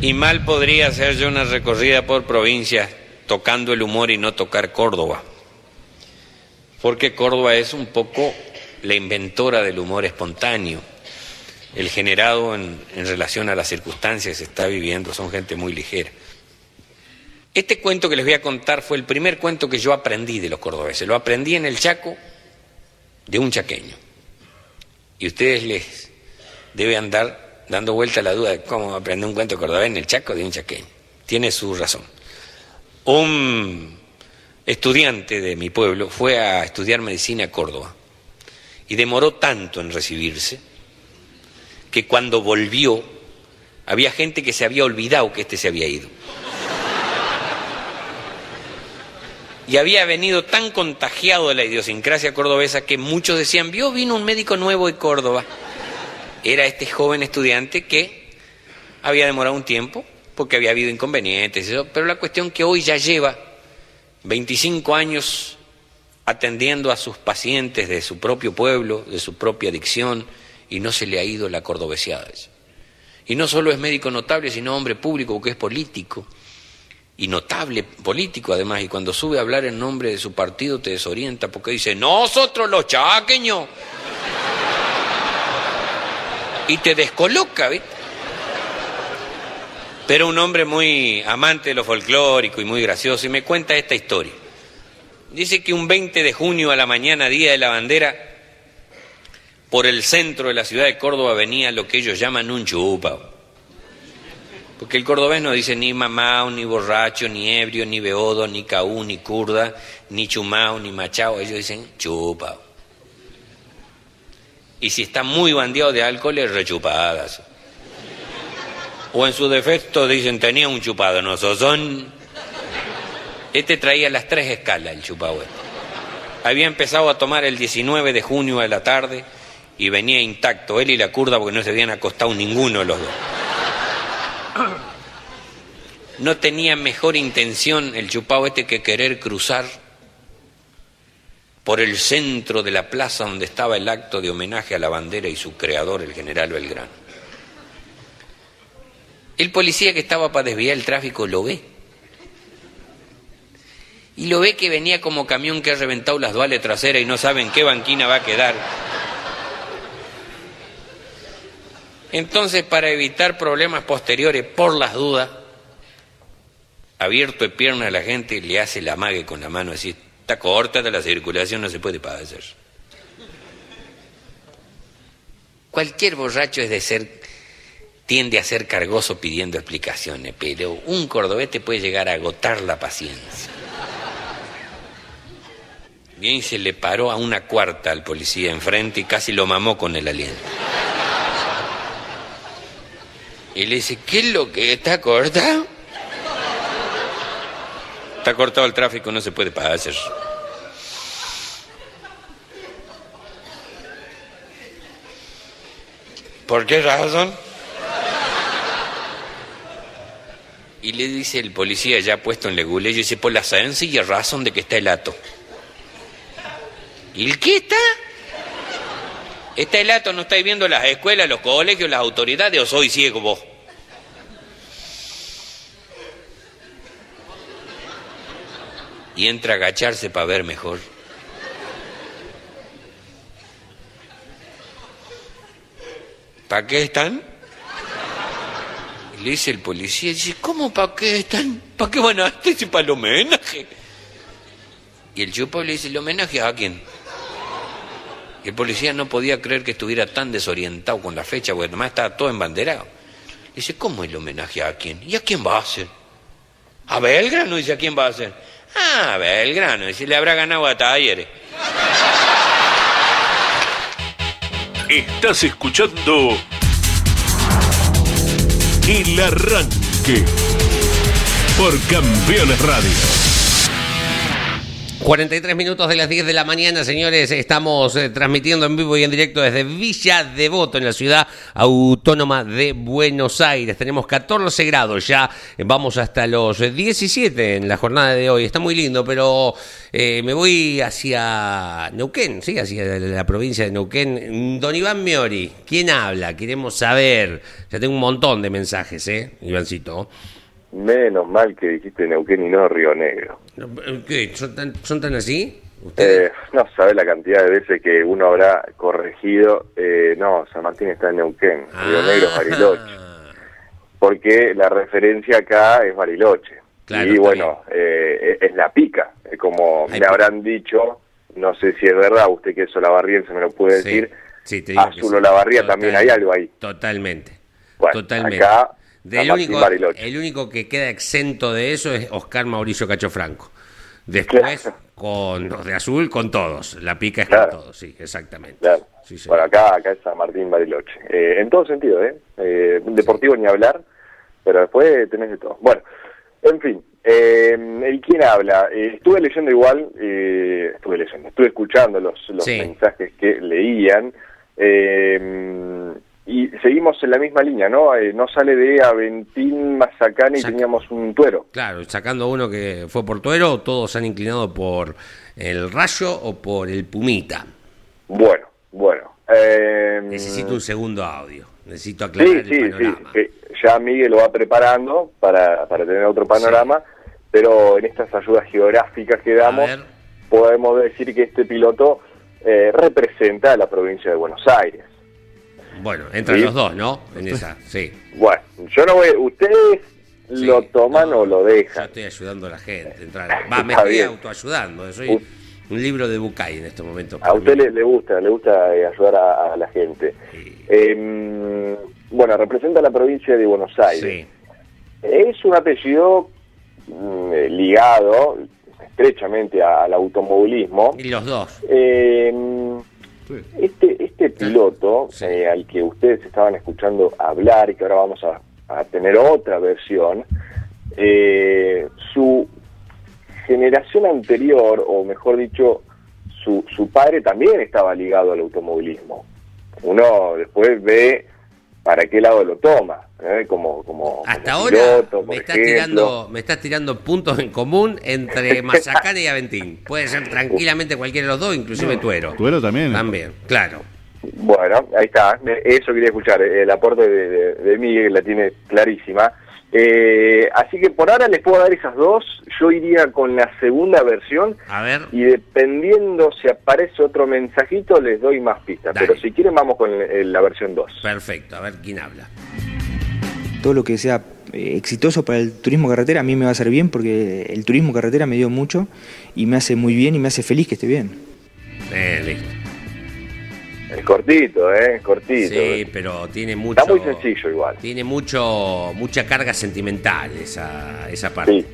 Y mal podría hacer yo una recorrida por provincias tocando el humor y no tocar Córdoba. Porque Córdoba es un poco la inventora del humor espontáneo, el generado en, en relación a las circunstancias que se está viviendo, son gente muy ligera. Este cuento que les voy a contar fue el primer cuento que yo aprendí de los cordobeses. Lo aprendí en el Chaco de un chaqueño. Y ustedes les debe andar dando vuelta la duda de cómo aprender un cuento cordobés en el Chaco de un chaqueño. Tiene su razón. Un estudiante de mi pueblo fue a estudiar medicina a Córdoba y demoró tanto en recibirse que cuando volvió había gente que se había olvidado que este se había ido. Y había venido tan contagiado de la idiosincrasia cordobesa que muchos decían, vio, vino un médico nuevo de Córdoba. Era este joven estudiante que había demorado un tiempo porque había habido inconvenientes, pero la cuestión que hoy ya lleva 25 años atendiendo a sus pacientes de su propio pueblo, de su propia adicción, y no se le ha ido la cordobesiada. Y no solo es médico notable, sino hombre público, porque es político y notable político además, y cuando sube a hablar en nombre de su partido te desorienta porque dice, nosotros los chaqueños. Y te descoloca, ¿viste? Pero un hombre muy amante de lo folclórico y muy gracioso, y me cuenta esta historia. Dice que un 20 de junio a la mañana, día de la bandera, por el centro de la ciudad de Córdoba venía lo que ellos llaman un chupa. Porque el cordobés no dice ni mamao, ni borracho, ni ebrio, ni beodo, ni caú, ni curda, ni chumao, ni machao. Ellos dicen chupa. Y si está muy bandeado de alcohol, es rechupadas. O en su defecto dicen tenía un chupado, no son. Este traía las tres escalas, el chupado. Había empezado a tomar el 19 de junio a la tarde y venía intacto, él y la curda, porque no se habían acostado ninguno de los dos. No tenía mejor intención el chupao este que querer cruzar por el centro de la plaza donde estaba el acto de homenaje a la bandera y su creador, el general Belgrano. El policía que estaba para desviar el tráfico lo ve. Y lo ve que venía como camión que ha reventado las duales traseras y no saben qué banquina va a quedar. Entonces, para evitar problemas posteriores por las dudas, abierto de pierna a la gente, le hace la mague con la mano, así, está corta de la circulación, no se puede padecer. Cualquier borracho es de ser, tiende a ser cargoso pidiendo explicaciones, pero un cordobés te puede llegar a agotar la paciencia. Bien, se le paró a una cuarta al policía enfrente y casi lo mamó con el aliento. Y le dice, ¿qué es lo que está cortado? Está cortado el tráfico, no se puede pasar. ¿Por qué razón? Y le dice el policía ya puesto en legule, y dice, por la sencilla razón de que está el ato. ¿Y el qué está? ¿Está el ato? ¿No estáis viendo las escuelas, los colegios, las autoridades o soy ciego vos? Y entra a agacharse para ver mejor. ¿Para qué están? Le dice el policía, dice, ¿cómo para qué están? ¿Para qué van a estar? Dice, para el homenaje. Y el chupo le dice, ¿el homenaje a quién? Y el policía no podía creer que estuviera tan desorientado con la fecha, porque además estaba todo embanderado. Dice, ¿cómo el homenaje a quién? ¿Y a quién va a hacer? ¿A Belgrano? Dice, ¿a quién va a hacer? Ah, Belgrano. Dice, le habrá ganado a Talleres. Estás escuchando El Arranque por Campeones Radio. 43 minutos de las 10 de la mañana, señores. Estamos eh, transmitiendo en vivo y en directo desde Villa Devoto, en la ciudad autónoma de Buenos Aires. Tenemos 14 grados ya. Vamos hasta los 17 en la jornada de hoy. Está muy lindo, pero eh, me voy hacia Neuquén, sí, hacia la provincia de Neuquén. Don Iván Miori, ¿quién habla? Queremos saber. Ya tengo un montón de mensajes, ¿eh, Ivancito? Menos mal que dijiste Neuquén y no Río Negro. ¿Qué? ¿Son tan, son tan así? ¿Ustedes? Eh, no sabes la cantidad de veces que uno habrá corregido. eh, no, San Martín está en Neuquén, Río Negro es Bariloche. Ah, Porque la referencia acá es Bariloche. Claro, y bueno, eh, es la pica. Como Hay me habrán dicho, no sé si es verdad, usted que es Olavarriense me lo puede Sí, decir. sí, te digo Azul. Olavarría también hay algo ahí. Totalmente. Bueno, totalmente. acá, Del único, el único que queda exento de eso es Oscar Mauricio Cacho Franco. Después, Claro. con los de azul, con todos. La pica es Claro. con todos, sí, exactamente. Claro. Sí. Bueno, acá, acá es San Martín Bariloche. Eh, en todo sentido, ¿eh? Eh, Deportivo ni hablar, pero después tenés de todo. Bueno, en fin, eh, el quién habla. Eh, estuve leyendo igual, eh, estuve leyendo, estuve escuchando los, los Sí. mensajes que leían. eh, y seguimos en la misma línea, ¿no? Eh, no sale de Aventín, Mazacane y Sac- teníamos un tuero. Claro, sacando uno que fue por Tuero, todos han inclinado por el Rayo o por el Pumita. Bueno, bueno. eh, Necesito un segundo audio. Necesito aclarar sí, el panorama. sí, ya Miguel lo va preparando para, para tener otro panorama, pero en estas ayudas geográficas que damos podemos decir que este piloto eh, representa a la provincia de Buenos Aires. Bueno, entran Sí. los dos, ¿no? En esa, sí. Bueno, yo no voy, ustedes Sí, lo toman no, o lo Yo dejan. estoy ayudando a la gente. a entrar. Va, me estoy bien. autoayudando. Soy U- un libro de Bucay en este momento. A usted le, le gusta, le gusta eh, ayudar a, a la gente. Sí. Eh, bueno, representa a la provincia de Buenos Aires. Sí, Es un apellido mm, eh, ligado estrechamente al automovilismo. y los dos. Eh, este, este piloto Sí. eh, al que ustedes estaban escuchando hablar y que ahora vamos a, a tener otra versión, eh, su generación anterior, o mejor dicho, su, su padre también estaba ligado al automovilismo. Uno después ve para qué lado lo toma, ¿eh? como, como, Hasta como ahora piloto, por me estás, ejemplo. tirando, me estás tirando puntos en común entre Mazacane y Aventín. Puede ser tranquilamente cualquiera de los dos, inclusive Tuero. Tuero también. También, claro. Bueno, ahí está. Eso quería escuchar. eh, El aporte de, de, de Miguel la tiene clarísima. Eh, así que por ahora les puedo dar esas dos. Yo iría con la segunda versión A ver, y dependiendo si aparece otro mensajito les doy más pistas. Dale. Pero si quieren vamos con eh, la versión 2. perfecto. A ver quién habla. Todo lo que sea exitoso para el turismo carretera a mí me va a hacer bien porque el turismo carretera me dio mucho y me hace muy bien y me hace feliz que esté bien. Eh, listo. Es cortito, ¿eh? Es cortito. Sí, pero tiene mucho. Está muy sencillo igual. Tiene mucho, mucha carga sentimental esa, esa parte. Sí.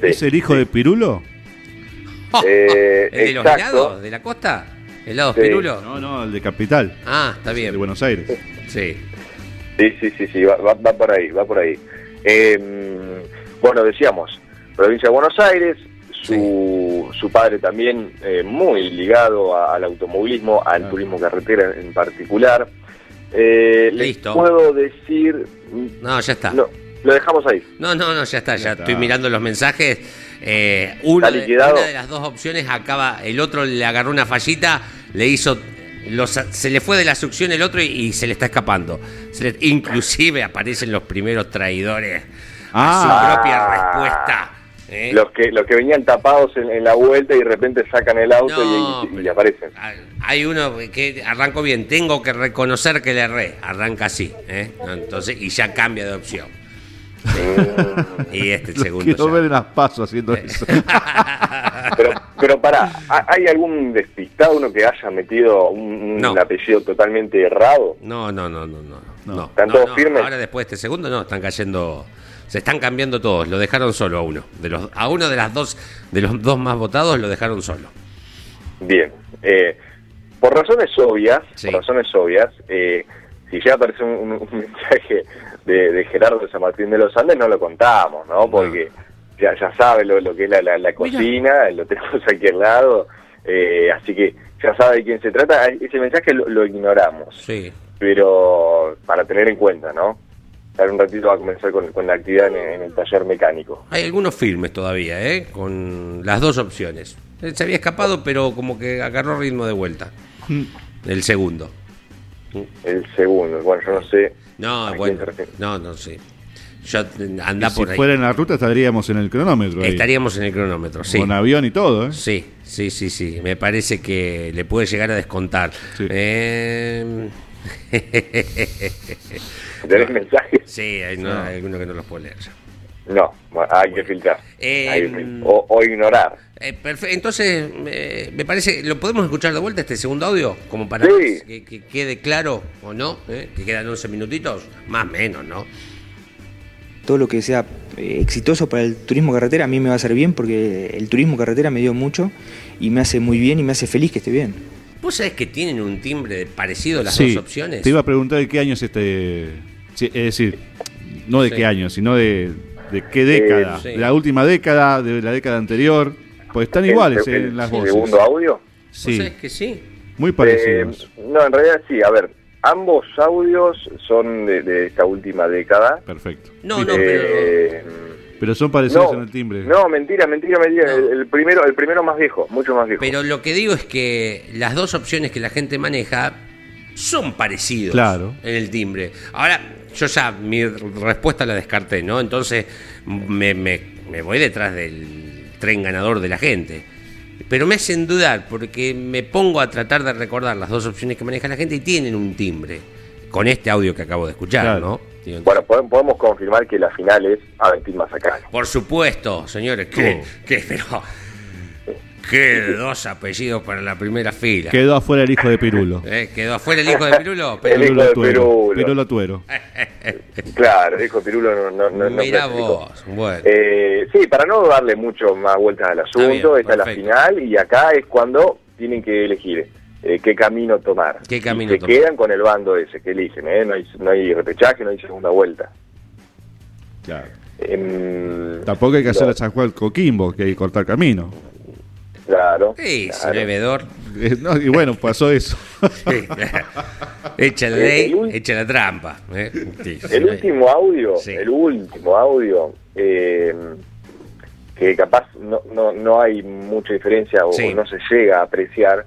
sí. ¿Es el hijo de Pirulo? Eh, ¿El de los exacto. helados? ¿De la costa? ¿Helados Sí. Pirulo? No, no, el de Capital. Ah, está De bien. Buenos Aires. Sí. Sí, sí, sí, sí, va, va- va por ahí, va por ahí. Eh, bueno, decíamos, provincia de Buenos Aires, su, su padre también eh, muy ligado a- al automovilismo, al Ah. turismo carretera en particular. Eh, les Listo. puedo decir, No, ya está. no, lo dejamos ahí. No, no, no, ya está, ya, Ya está. estoy mirando los mensajes. Eh, una de las dos opciones acaba, el otro le agarró una fallita, le hizo, los- se le fue de la succión el otro y, y se le está escapando. Se le- inclusive aparecen los primeros traidores a su Ah. propia respuesta. ¿Eh? Los que los que venían tapados en, en la vuelta y de repente sacan el auto No, y- y, aparecen. Hay uno que arrancó bien, tengo que reconocer que le erré, arranca así, ¿eh? Entonces, y ya cambia de opción. Y este segundo. quiero ya. ver en las pasos haciendo eso. Pero, pero pará, ¿ha- ¿hay algún despistado, uno que haya metido un, un No. apellido totalmente errado? No, no, no, no, no. No. no ¿Están no, todos no. firmes? Ahora después de este segundo no, están cayendo, se están cambiando todos, lo dejaron solo a uno. De los, a uno de las dos, de los dos más votados lo dejaron solo. Bien. Eh, por razones obvias, Sí. por razones obvias, eh, si ya aparece un, mensaje de, de Gerardo de San Martín de los Andes, no lo contamos, ¿no? Porque ya, ya sabe lo, lo que es la, la, la cocina, lo tenemos aquí al lado, eh, así que ya sabe de quién se trata. Ese mensaje lo, lo ignoramos, Sí. pero para tener en cuenta, ¿no? Ahora un ratito va a comenzar con, con la actividad en, en el taller mecánico. Hay algunos filmes todavía, ¿eh? Con las dos opciones. Él se había escapado, pero como que agarró ritmo de vuelta. Mm. El segundo. El segundo, bueno, yo no sé. No, ¿A quién bueno. No, no sé. Yo eh, anda si por ahí. fuera en la ruta estaríamos en el cronómetro. ahí. Estaríamos en el cronómetro, sí. Con avión y todo, ¿eh? Sí, sí, sí, sí. Me parece que le puede llegar a descontar. Sí. Eh, ¿Tenés mensajes? sí, hay, no- hay algunos que no los puedo leer. No, bueno, hay que filtrar. Eh, Hay o, o ignorar. Eh, perfe- Entonces, eh, me parece, ¿lo podemos escuchar de vuelta este segundo audio? Como para Sí. que, que quede claro o no, ¿eh? que quedan 11 minutitos, más o menos, ¿no? Todo lo que sea exitoso para el turismo carretera a mí me va a hacer bien porque el turismo carretera me dio mucho y me hace muy bien y me hace feliz que esté bien. ¿Vos sabés que tienen un timbre parecido a las Sí, dos opciones? Te iba a preguntar de qué año es este. sí, es decir, no de Sí. qué año, sino de, de qué década. sí. De la última década, de la década anterior. Pues están iguales el, en el las voces. segundo audio. ¿Vos Sí, sabés que sí? muy Eh, parecidos. no, en realidad sí. A ver, ambos audios son de, de esta última década. Perfecto. No, no, Eh, pero... Pero son parecidos no, en el timbre. no, mentira, mentira, mentira. No. El, el primero, el primero más viejo, mucho más viejo. Pero lo que digo es que las dos opciones que la gente maneja son parecidos Claro. en el timbre. Ahora, yo ya mi respuesta la descarté, ¿no? Entonces me, me- me voy detrás del tren ganador de la gente. Pero me hacen dudar porque me pongo a tratar de recordar las dos opciones que maneja la gente y tienen un timbre. Con este audio que acabo de escuchar, Claro. ¿no? Digo, Bueno, podemos, podemos confirmar que la final es Aventín Mazacano. Por supuesto, señores, que, Oh. que- pero qué dos apellidos para la primera fila. Quedó afuera el hijo de Pirulo. Eh, ¿Quedó afuera el hijo de Pirulo? Pero El hijo de Tuero. Pirulo. Pirulo Tuero. Claro, dijo Pirulo no, no, no, no Mirá clasificó. vos, bueno. Eh, sí, para no darle mucho más vueltas al asunto, bien, esta es la final y acá es cuando tienen que elegir eh, qué camino tomar. ¿Qué camino Y se tomar? quedan con el bando ese que eligen, ¿eh? no, hay, no hay repechaje, no hay segunda vuelta. Claro. Em, Tampoco hay que hacer no, la San Juan Coquimbo, que hay que cortar camino. Claro. Sí, claro. vedor, Eh, no, y bueno, pasó eso. sí. echa la El- ley, el ul- echa la trampa. ¿eh? Sí, si El no hay- último audio, Sí. el último audio, eh, que capaz no, no, no hay mucha diferencia o, Sí. o no se llega a apreciar,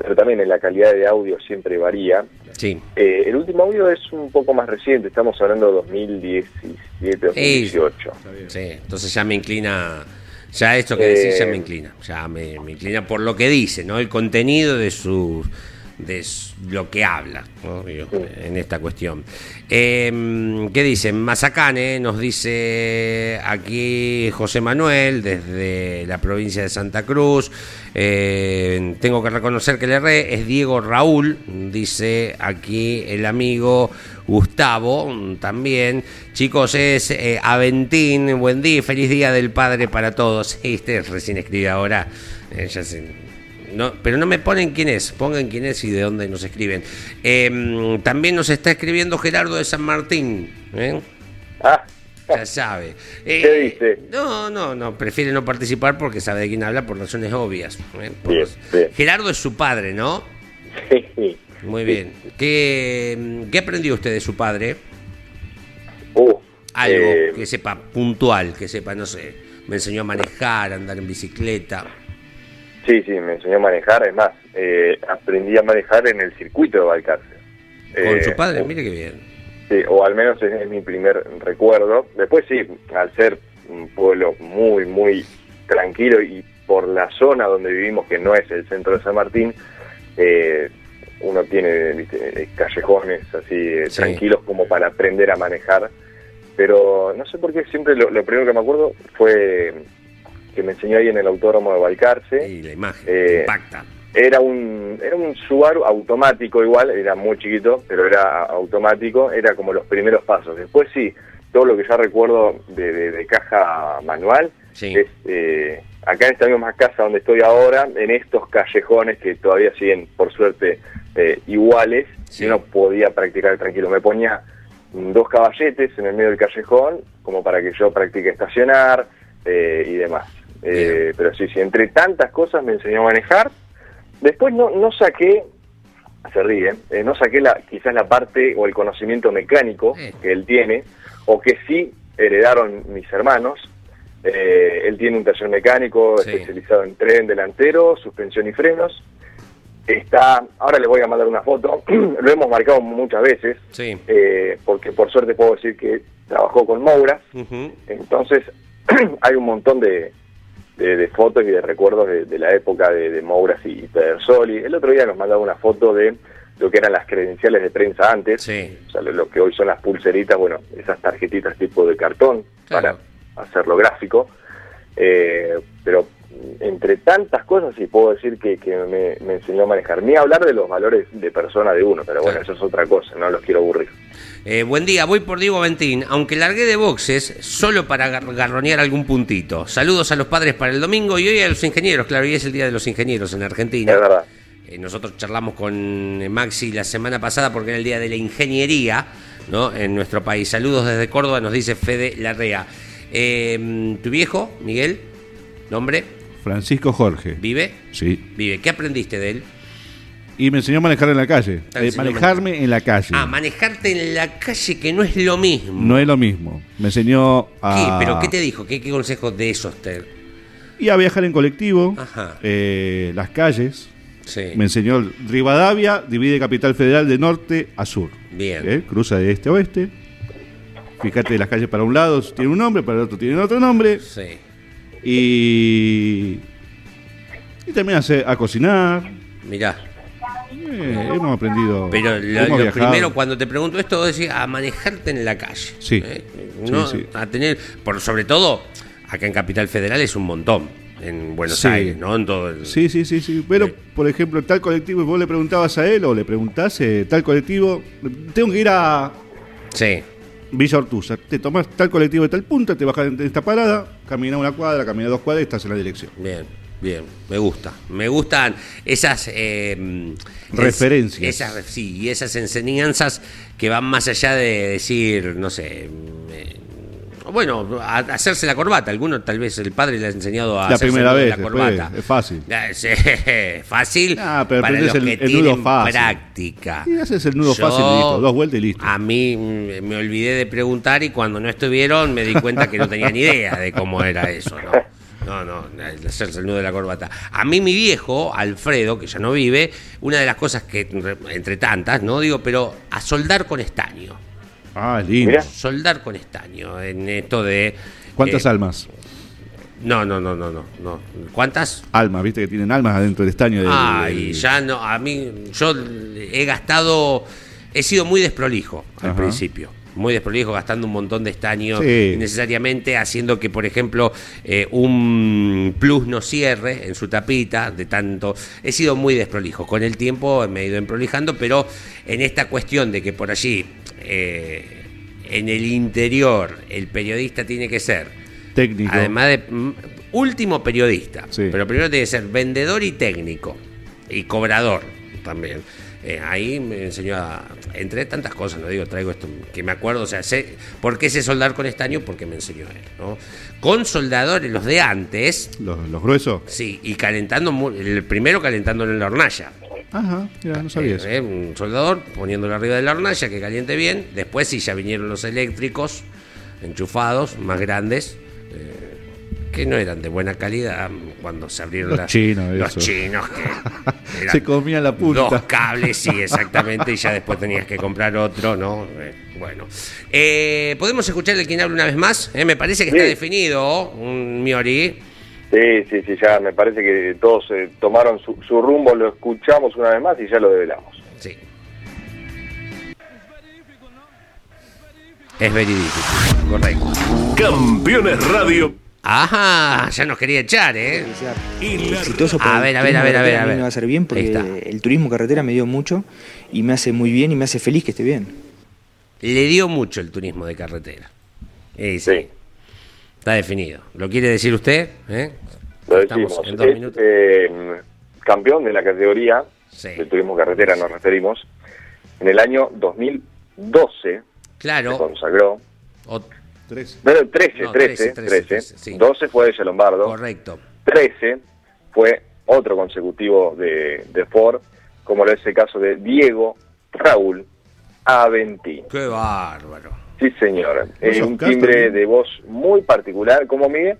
pero también en la calidad de audio siempre varía. Sí. Eh, el último audio es un poco más reciente, estamos hablando de 2017, 2018. Sí, entonces ya me inclina, ya esto que decís ya Eh. me inclina, ya me, me inclina por lo que dice, ¿no? El contenido de su de lo que habla en esta cuestión. Eh, ¿Qué dicen? Mazacane nos dice aquí José Manuel desde la provincia de Santa Cruz. Eh, tengo que reconocer que le erré, es Diego Raúl, dice aquí el amigo Gustavo mm, también. Chicos, es eh, Aventín, buen día, feliz día del padre para todos. Usted recién escribe ahora. eh, ya sé. No, pero no me ponen quién es, pongan quién es y de dónde nos escriben. Eh, también nos está escribiendo Gerardo de San Martín. ¿eh? Ah, Ya sabe. Eh, ¿Qué dice? No, no, no, prefiere no participar porque sabe de quién habla por razones obvias. ¿eh? Por Bien, los- bien. Gerardo es su padre, ¿no? sí. Muy bien. ¿Qué, qué aprendió usted de su padre? Uh, Algo eh, que sepa puntual, que sepa, no sé, me enseñó a manejar, a andar en bicicleta. Sí, sí, me enseñó a manejar, es más, eh, aprendí a manejar en el circuito de Balcarce. Con Eh, su padre, uh, mire qué bien. Sí, o al menos es, es mi primer recuerdo. Después sí, al ser un pueblo muy, muy tranquilo y por la zona donde vivimos, que no es el centro de San Martín, eh, uno tiene ¿viste? eh, callejones así eh, Sí. tranquilos como para aprender a manejar. Pero no sé por qué siempre lo, lo primero que me acuerdo fue que me enseñó ahí en el autódromo de Balcarce. Y la imagen Eh, impacta. Era un, era un Subaru automático igual, era muy chiquito, pero era automático, era como los primeros pasos. Después sí, todo lo que ya recuerdo de, de- de caja manual Sí. es eh, acá en esta misma casa donde estoy ahora, en estos callejones que todavía siguen, por suerte, eh, iguales, Sí. y uno podía practicar tranquilo. Me ponía dos caballetes en el medio del callejón, como para que yo practique estacionar, eh, y demás. Eh, pero sí, sí, entre tantas cosas me enseñó a manejar. Después no, no saqué, se ríe, eh, no saqué la, quizás la parte o el conocimiento mecánico que él tiene, o que sí heredaron mis hermanos. Eh, él tiene un taller mecánico Sí. especializado en tren delantero, suspensión y frenos. Está, ahora les voy a mandar una foto, lo hemos marcado muchas veces, Sí. eh, porque por suerte puedo decir que trabajó con Moura, Ujú. entonces hay un montón de, de, de fotos y de recuerdos de, de la época de, de Mouras y Pedersoli. El otro día nos mandaba una foto de lo que eran las credenciales de prensa antes, Sí. o sea, lo, lo que hoy son las pulseritas, bueno, esas tarjetitas tipo de cartón Claro. para hacerlo gráfico. Eh, pero entre tantas cosas sí puedo decir que, que me, me enseñó a manejar. Ni hablar de los valores de persona de uno, pero bueno, eso es otra cosa, no los quiero aburrir. Eh, buen día, voy por Diego Ventín, aunque largué de boxes solo para gar- garronear algún puntito. Saludos a los padres para el domingo y hoy a los ingenieros, claro, hoy es el Día de los Ingenieros en Argentina. Es verdad. Eh, nosotros charlamos con eh, Maxi la semana pasada porque era el Día de la Ingeniería ¿no? en nuestro país. Saludos desde Córdoba, nos dice Fede Larrea. Eh, ¿Tu viejo, Miguel? ¿Nombre? Francisco Jorge. ¿Vive? Sí. Vive. ¿Qué aprendiste de él? Y me enseñó a manejar en la calle. Eh, manejarme en la calle. Ah, manejarte en la calle, que no es lo mismo. no es lo mismo. Me enseñó ¿Qué? a. ¿Pero qué te dijo? ¿Qué, qué consejos de esos te...? Y a viajar en colectivo. Ajá. eh, las calles. Sí. Me enseñó Rivadavia, divide Capital Federal de norte a sur. Bien. ¿Eh? Cruza de este a oeste. Fíjate, las calles para un lado tienen un nombre, para el otro tienen otro nombre. Sí. Y. Y también a, hacer- a cocinar. Mirá. Eh, hemos aprendido. Pero lo, hemos lo viajado. primero, cuando te pregunto esto, decís a manejarte en la calle. Sí. ¿eh? Sí, No, sí. A tener, por sobre todo, acá en Capital Federal es un montón. En Buenos Sí. Aires, ¿no? En todo el... Sí, sí, sí, sí. Pero, por ejemplo, tal colectivo, vos le preguntabas a él o le preguntás, eh, tal colectivo, tengo que ir a Sí. Villa Ortuza. Te tomás tal colectivo de tal punta, te bajas en esta parada, caminas una cuadra, caminas dos cuadras y estás en la dirección. Bien, bien, me gusta. Me gustan esas eh, Referencias. es- esas, sí, y esas enseñanzas que van más allá de decir, no sé. eh, bueno, a- hacerse la corbata. Alguno, tal vez el padre le ha enseñado a La hacerse primera vez, la después, corbata. es fácil. Fácil Ah, pero para los que el- el nudo tienen fácil. práctica. Y haces el nudo Yo- fácil y listo, dos vueltas y listo. A mí mm, me olvidé de preguntar y cuando no estuvieron me di cuenta que no tenía ni idea de cómo era eso, ¿no? No, no, hacerse el nudo de la corbata. A mí mi viejo, Alfredo, que ya no vive, una de las cosas que, re- entre tantas, no digo, pero a soldar con estaño. Ah, lindo. Mirá. Soldar con estaño, en esto de... ¿Cuántas eh, almas? No, no, no, no, no, no. ¿Cuántas? Almas, viste que tienen almas adentro del estaño. del- Ay, del- ya no, a mí, yo he gastado, he sido muy desprolijo al Ajá. principio. Muy desprolijo, gastando un montón de estaño Sí. innecesariamente, haciendo que, por ejemplo, eh, un plus no cierre en su tapita, de tanto. He sido muy desprolijo. Con el tiempo me he ido emprolijando, pero en esta cuestión de que por allí, eh, en el interior, el periodista tiene que ser Técnico. Además de mm, último periodista, Sí. pero primero tiene que ser vendedor y técnico y cobrador también. Eh, ahí me enseñó a, entre tantas cosas, no digo, traigo esto que me acuerdo, o sea, sé, ¿por qué sé soldar con estaño? Porque me enseñó él, ¿no? Con soldadores, los de antes, Los, los gruesos. sí, y calentando, el primero calentando en la hornalla. Ajá, mira, no sabía eso. Eh, un soldador poniéndolo arriba de la hornalla que caliente bien. Después sí ya vinieron los eléctricos enchufados, más grandes, eh, que no eran de buena calidad cuando se abrieron Los las- chinos, los eso. chinos que eran Se comían la punta. Dos cables, sí, exactamente, y ya después tenías que comprar otro, ¿no? Eh, bueno. Eh, ¿Podemos escuchar el quien habla una vez más? Eh, me parece que está definido un Miori. Sí, sí, sí, ya me parece que todos eh, tomaron su, su rumbo, lo escuchamos una vez más y ya lo develamos. Sí. Es verídico, correcto. Campeones Radio. Ajá, ya nos quería echar, ¿eh? Exitoso A ver, el a ver, a turismo ver, a ver, carretera, a mí ver. me va a hacer bien porque el turismo carretera me dio mucho y me hace muy bien y me hace feliz que esté bien. Le dio mucho el turismo de carretera. Eh, sí. Sí. Está definido. ¿Lo quiere decir usted? ¿Eh? Lo Estamos decimos. en dos Es, minutos. eh, campeón de la categoría Sí. del turismo carretera, nos referimos. En el año 2012 se Claro. consagró. O- 13. Pero 13, No, 13, 13, 13, 13, sí. 12 fue de Lombardo. Correcto. 13 fue otro consecutivo de, de Ford, como lo es el caso de Diego Raúl Aventí. Qué bárbaro. Sí, señor. ¿Vos Es sos un timbre no? de voz muy particular. ¿Cómo, Miguel?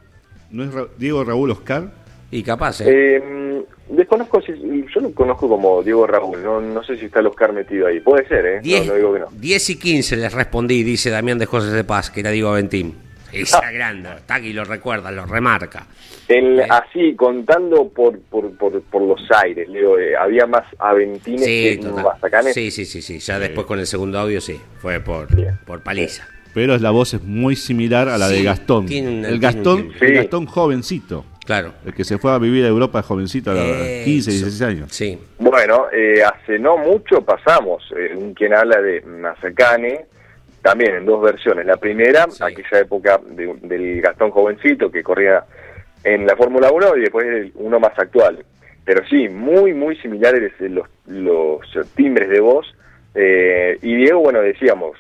¿No es Ra- Diego Raúl Oscar? Y capaz, ¿eh? Eh, desconozco si. Yo lo conozco como Diego Raúl. No, no sé si está el Oscar metido ahí. Puede ser, ¿eh? Diez- No, no digo que no. 10 y 15 les respondí, dice Damián de José de Paz, que era Diego Aventín. Esa Ah. grande, está aquí, lo recuerda, lo remarca. El- Eh. Así, contando por, por, por, por los aires, Leo, eh, había más aventines Sí, que total. mazacanes. Sí, sí, sí, sí. Ya después con el segundo audio sí, fue por, Bien. por paliza. Pero la voz es muy similar a la Sí, de Gastón. el Gastón, el. Gastón jovencito. Claro. El que se fue a vivir a Europa jovencito a los 15, Eso. 16 años. Sí. Bueno, eh, hace no mucho pasamos eh, un quien habla de Mazacane, también en dos versiones. La primera, Sí. aquella época de- del Gastón jovencito que corría en la Fórmula 1 y después el- uno más actual. Pero sí, muy, muy similares los, los timbres de voz. eh, y Diego, bueno, decíamos,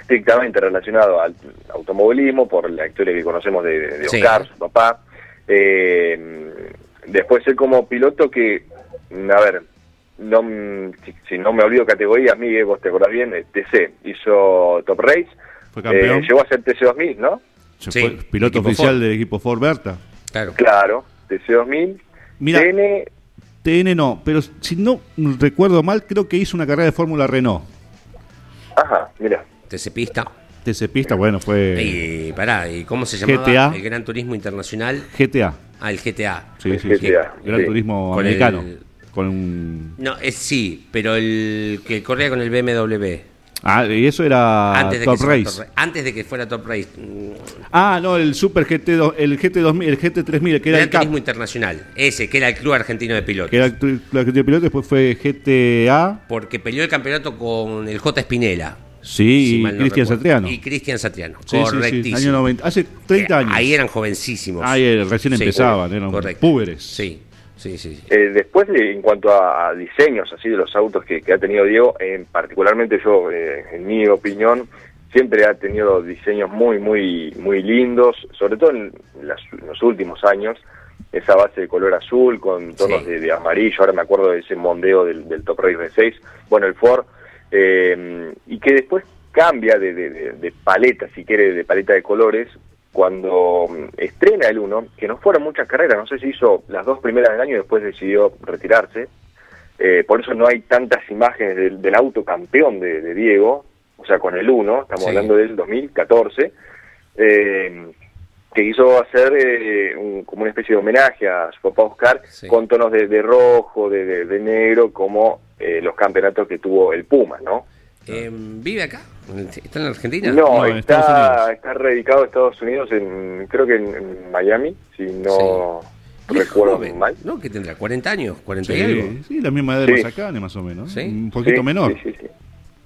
estrictamente relacionado al automovilismo por la historia que conocemos de, de Sí. Oscar, su papá. Eh, después él como piloto que, a ver, no, mm, si, si no me olvido categorías, Miguel, vos te acordás bien, eh, TC, hizo Top Race, Fue campeón. eh, llegó a ser TC2000, ¿no? Se Sí, fue piloto oficial Ford. del equipo Ford Berta. Claro. Claro, TC2000. Mira. TN, TN no, pero si no recuerdo mal, creo que hizo una carrera de Fórmula Renault. ajá, mira, TC Pista. TC Pista, bueno, fue Y pará, ¿y cómo se llamaba? GTA. El Gran Turismo Internacional. GTA. Ah, el GTA. Sí, sí, El sí. GTA, Gran sí. Turismo Con americano. el- Con. No, es sí, pero el que corría con el BMW. Ah, y eso era antes, de Top Race. Top antes de que fuera Top Race. Ah, no, el Super GT, el GT 2000, el GT 3000, que era Gran el CAP, Turismo Internacional. Ese, que era el Club Argentino de Pilotos. que era el tu- la que tiene piloto, después fue GTA, Porque peleó el campeonato con el J. Spinella. sí, si no Cristian. Satriano. Y Cristian Satriano. Sí, sí, sí, Correctísimo. año 90, hace 30 Que años. Ahí eran jovencísimos. Ahí eh, recién empezaban, eran correcto. púberes. Sí, sí, sí. sí. Eh, después, de- en cuanto a, diseños así de los autos que, que ha tenido Diego, eh, particularmente yo, eh, en mi opinión, siempre ha tenido diseños muy, muy, muy lindos, sobre todo en, las- en los últimos años. Esa base de color azul con tonos Sí. de, de amarillo, ahora me acuerdo de ese mondeo del, del Top Race V6, bueno, el Ford, eh, y que después cambia de- de paleta, si quiere, de paleta de colores, cuando mm, estrena el 1, que no fueron muchas carreras, no sé si hizo las dos primeras del año y después decidió retirarse, eh, por eso no hay tantas imágenes del, del auto campeón de, de Diego, o sea, con el 1, estamos Sí. hablando del 2014, eh, que hizo hacer eh, un- como una especie de homenaje a su papá Oscar Sí. con tonos de, de rojo, de, de- negro, como eh, los campeonatos que tuvo el Puma, ¿no? Eh, ¿Vive acá? ¿Está en Argentina? No, en está, está radicado a Estados Unidos, en, creo que en, en Miami, si no Y recuerdo joven, mal. ¿No? ¿Qué tendrá? ¿40 años? ¿40 y Sí, algo? sí, la misma edad de Sí. Mazacane, más o menos. Sí. Un poquito Sí, menor. Sí, sí, sí.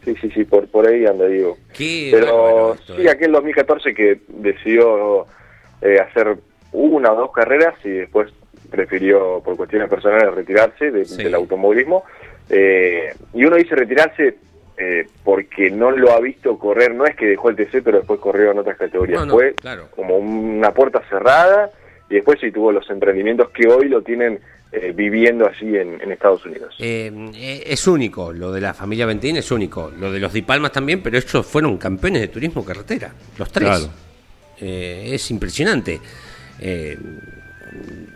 Sí, sí, sí, por, por ahí anda, digo. Qué Pero esto, sí, eh. aquel 2014 que decidió eh, hacer una o dos carreras y después prefirió, por cuestiones personales, retirarse de- Sí. del automovilismo. Eh, y uno dice retirarse eh, porque no lo ha visto correr, no es que dejó el TC, pero después corrió en otras categorías. No, no, Fue claro. como una puerta cerrada y después sí tuvo los emprendimientos que hoy lo tienen eh, viviendo allí en, en Estados Unidos. Eh, eh, es único, lo de la familia Ventín es único. Lo de los Di Palmas también, pero ellos fueron campeones de turismo carretera, los tres. Claro. Eh, es impresionante. Eh,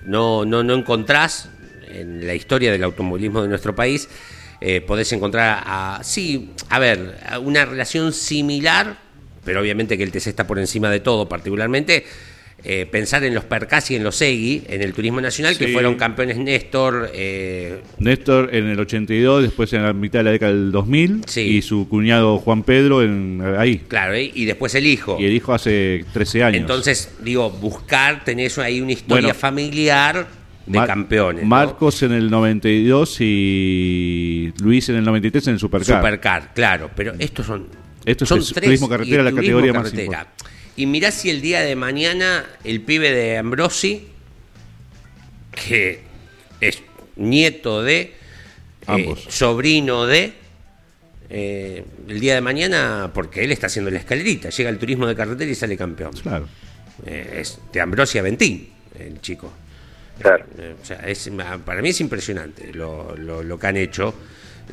no, no, no encontrás en la historia del automovilismo de nuestro país, eh, podés encontrar a, sí, a ver, a una relación similar, pero obviamente que el TC está por encima de todo, particularmente. eh, pensar en los Percas y en los Segui, en el turismo nacional, que fueron campeones Néstor, eh, Néstor en el 82, después en la mitad de la década del 2000, Sí. y su cuñado Juan Pedro en, ahí. Claro, ¿eh? y después el hijo. Y el hijo hace 13 años. Entonces, digo, buscar, tenés ahí una historia Bueno, familiar de Mar- campeones. ¿no? Marcos en el 92 y Luis en el 93 en el Supercar. Supercar, claro, pero estos son. Esto es son el turismo carretera, la categoría más carretera. Y mirá si el día de mañana el pibe de Ambrosi, que es nieto de, eh, sobrino de, eh, el día de mañana, porque él está haciendo la escalerita, llega el turismo de carretera y sale campeón. Claro. Eh, es de Ambrosia Ventín, el chico. Claro. Eh, o sea, es, para mí es impresionante lo, lo- lo que han hecho.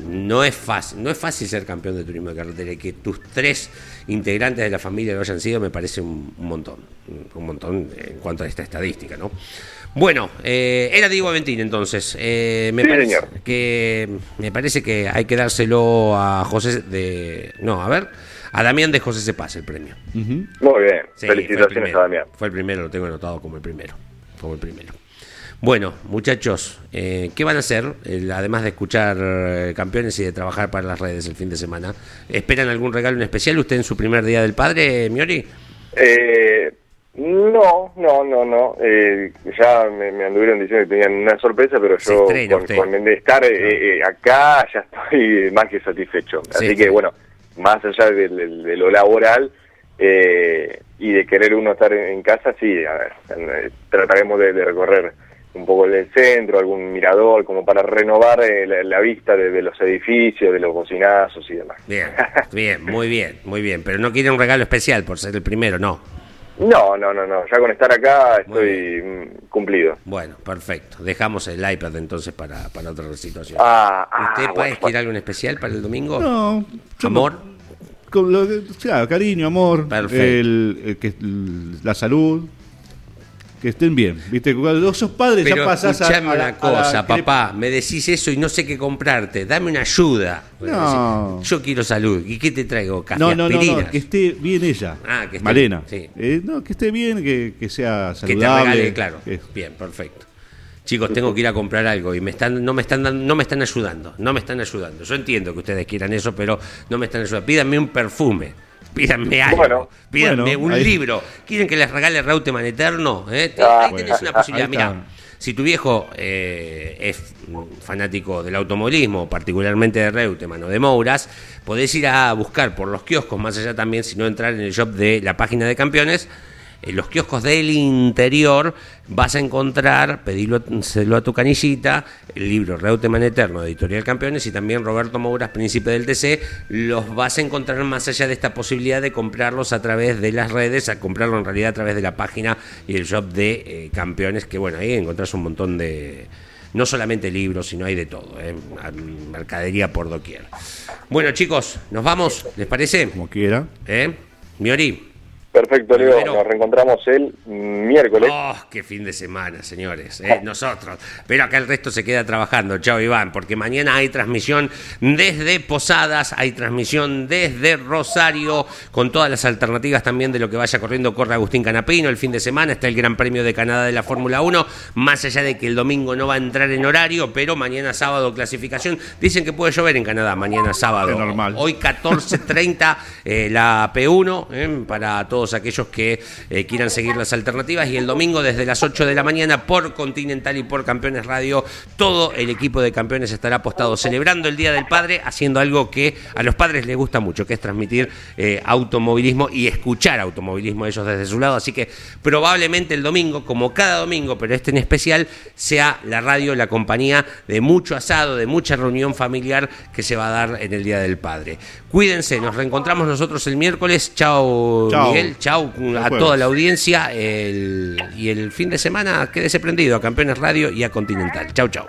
No es fácil, no es fácil ser campeón de turismo de carretera y que tus tres integrantes de la familia lo hayan sido me parece un, un montón, un montón en cuanto a esta estadística, ¿no? Bueno, eh, era Diego Aventín entonces. Eh, me Sí, parece señor. que me parece que hay que dárselo a José de, no, a ver, a Damián de José Cepaz el premio. Muy bien. Sí, Felicitaciones primero. a Damián. Fue el primero, lo tengo anotado como el primero. Como el primero. Bueno, muchachos, eh, ¿qué van a hacer? El- además de escuchar eh, campeones y de trabajar para las redes el fin de semana. ¿Esperan algún regalo en especial usted en su primer día del padre, Miori? Eh, no, no, no, no. Eh, ya me, me anduvieron diciendo que tenían una sorpresa, pero yo con, con de estar eh, eh, acá ya estoy más que satisfecho. Sí, Así sí. que bueno, más allá de, de- de lo laboral eh, y de querer uno estar en, casa, sí, a ver, eh, trataremos de, de recorrer un poco el centro, algún mirador, como para renovar eh, la, la vista de, de los edificios, de los bocinazos y demás. Bien, bien, muy bien, muy bien. Pero no quiere un regalo especial por ser el primero, no. No, no, no, no. Ya con estar acá estoy mm, cumplido. Bueno, perfecto. Dejamos el iPad entonces para, para otra situación. Ah, ah, ¿Usted bueno, puede bueno. quiere algo en especial para el domingo? No. ¿Amor? con lo claro, cariño, amor. Perfecto. el- el que, la salud. Que estén bien. Viste, cuando sos padre ya pasás a- a una a la cosa, papá, me decís eso y no sé qué comprarte, dame una ayuda. No. Yo quiero salud, ¿y qué te traigo? Café, No, no, no, que esté bien ella. Ah, que esté- Malena. sí. Eh, no, que esté bien, que, que sea Que te saludable. regale, claro. que- Bien, perfecto. Chicos, tengo que ir a comprar algo y me están, no me están dando- no me están ayudando, no me están ayudando. Yo entiendo que ustedes quieran eso, pero no me están ayudando. Pídanme un perfume, pídanme algo, Bueno. pídanme Bueno, un ahí- libro. ¿Quieren que les regale Reutemann Eterno? ¿Eh? Ah, ahí tenés bueno. una posibilidad. Mira, si tu viejo eh, es fanático del automovilismo, particularmente de Reutemann o de Mouras, podés ir a buscar por los kioscos, más allá también, si no entrar en el shop de la página de campeones, en los kioscos del interior vas a encontrar, pedilo a tu canillita, el libro Reutemann Eterno, de Editorial Campeones, y también Roberto Mouras, Príncipe del TC, los vas a encontrar más allá de esta posibilidad de comprarlos a través de las redes, a comprarlo en realidad a través de la página y el shop de eh, Campeones, que bueno, ahí encontrás un montón de... No solamente libros, sino hay de todo, ¿eh? mercadería por doquier. Bueno chicos, nos vamos, ¿les parece? Como quiera. ¿Eh? Miori. Perfecto, Leo. Nos reencontramos el miércoles. Oh, qué fin de semana, señores. ¿eh? Nosotros. Pero acá el resto se queda trabajando. Chao, Iván, porque mañana hay transmisión desde Posadas, hay transmisión desde Rosario, con todas las alternativas también de lo que vaya corriendo. Corre Agustín Canapino el fin de semana. Está el Gran Premio de Canadá de la Fórmula 1. Más allá de que el domingo no va a entrar en horario, pero mañana sábado clasificación. Dicen que puede llover en Canadá mañana sábado. Es normal. Hoy 14.30 eh, la P1 eh, para todos aquellos que eh, quieran seguir las alternativas. Y el domingo desde las 8 de la mañana por Continental y por Campeones Radio todo el equipo de campeones estará apostado celebrando el Día del Padre haciendo algo que a los padres les gusta mucho que es transmitir eh, automovilismo y escuchar automovilismo ellos desde su lado. Así que probablemente el domingo como cada domingo pero este en especial sea la radio la compañía de mucho asado de mucha reunión familiar que se va a dar en el Día del Padre cuídense nos reencontramos nosotros el miércoles chao. Miguel chao a toda la audiencia el- y el fin de semana quédese prendido a Campeones Radio y a Continental chao chao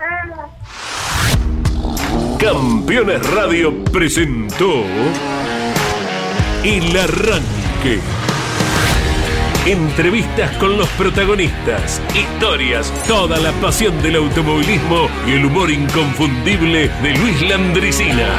Campeones Radio presentó El Arranque. Entrevistas con los protagonistas, historias, toda la pasión del automovilismo y el humor inconfundible de Luis Landricina.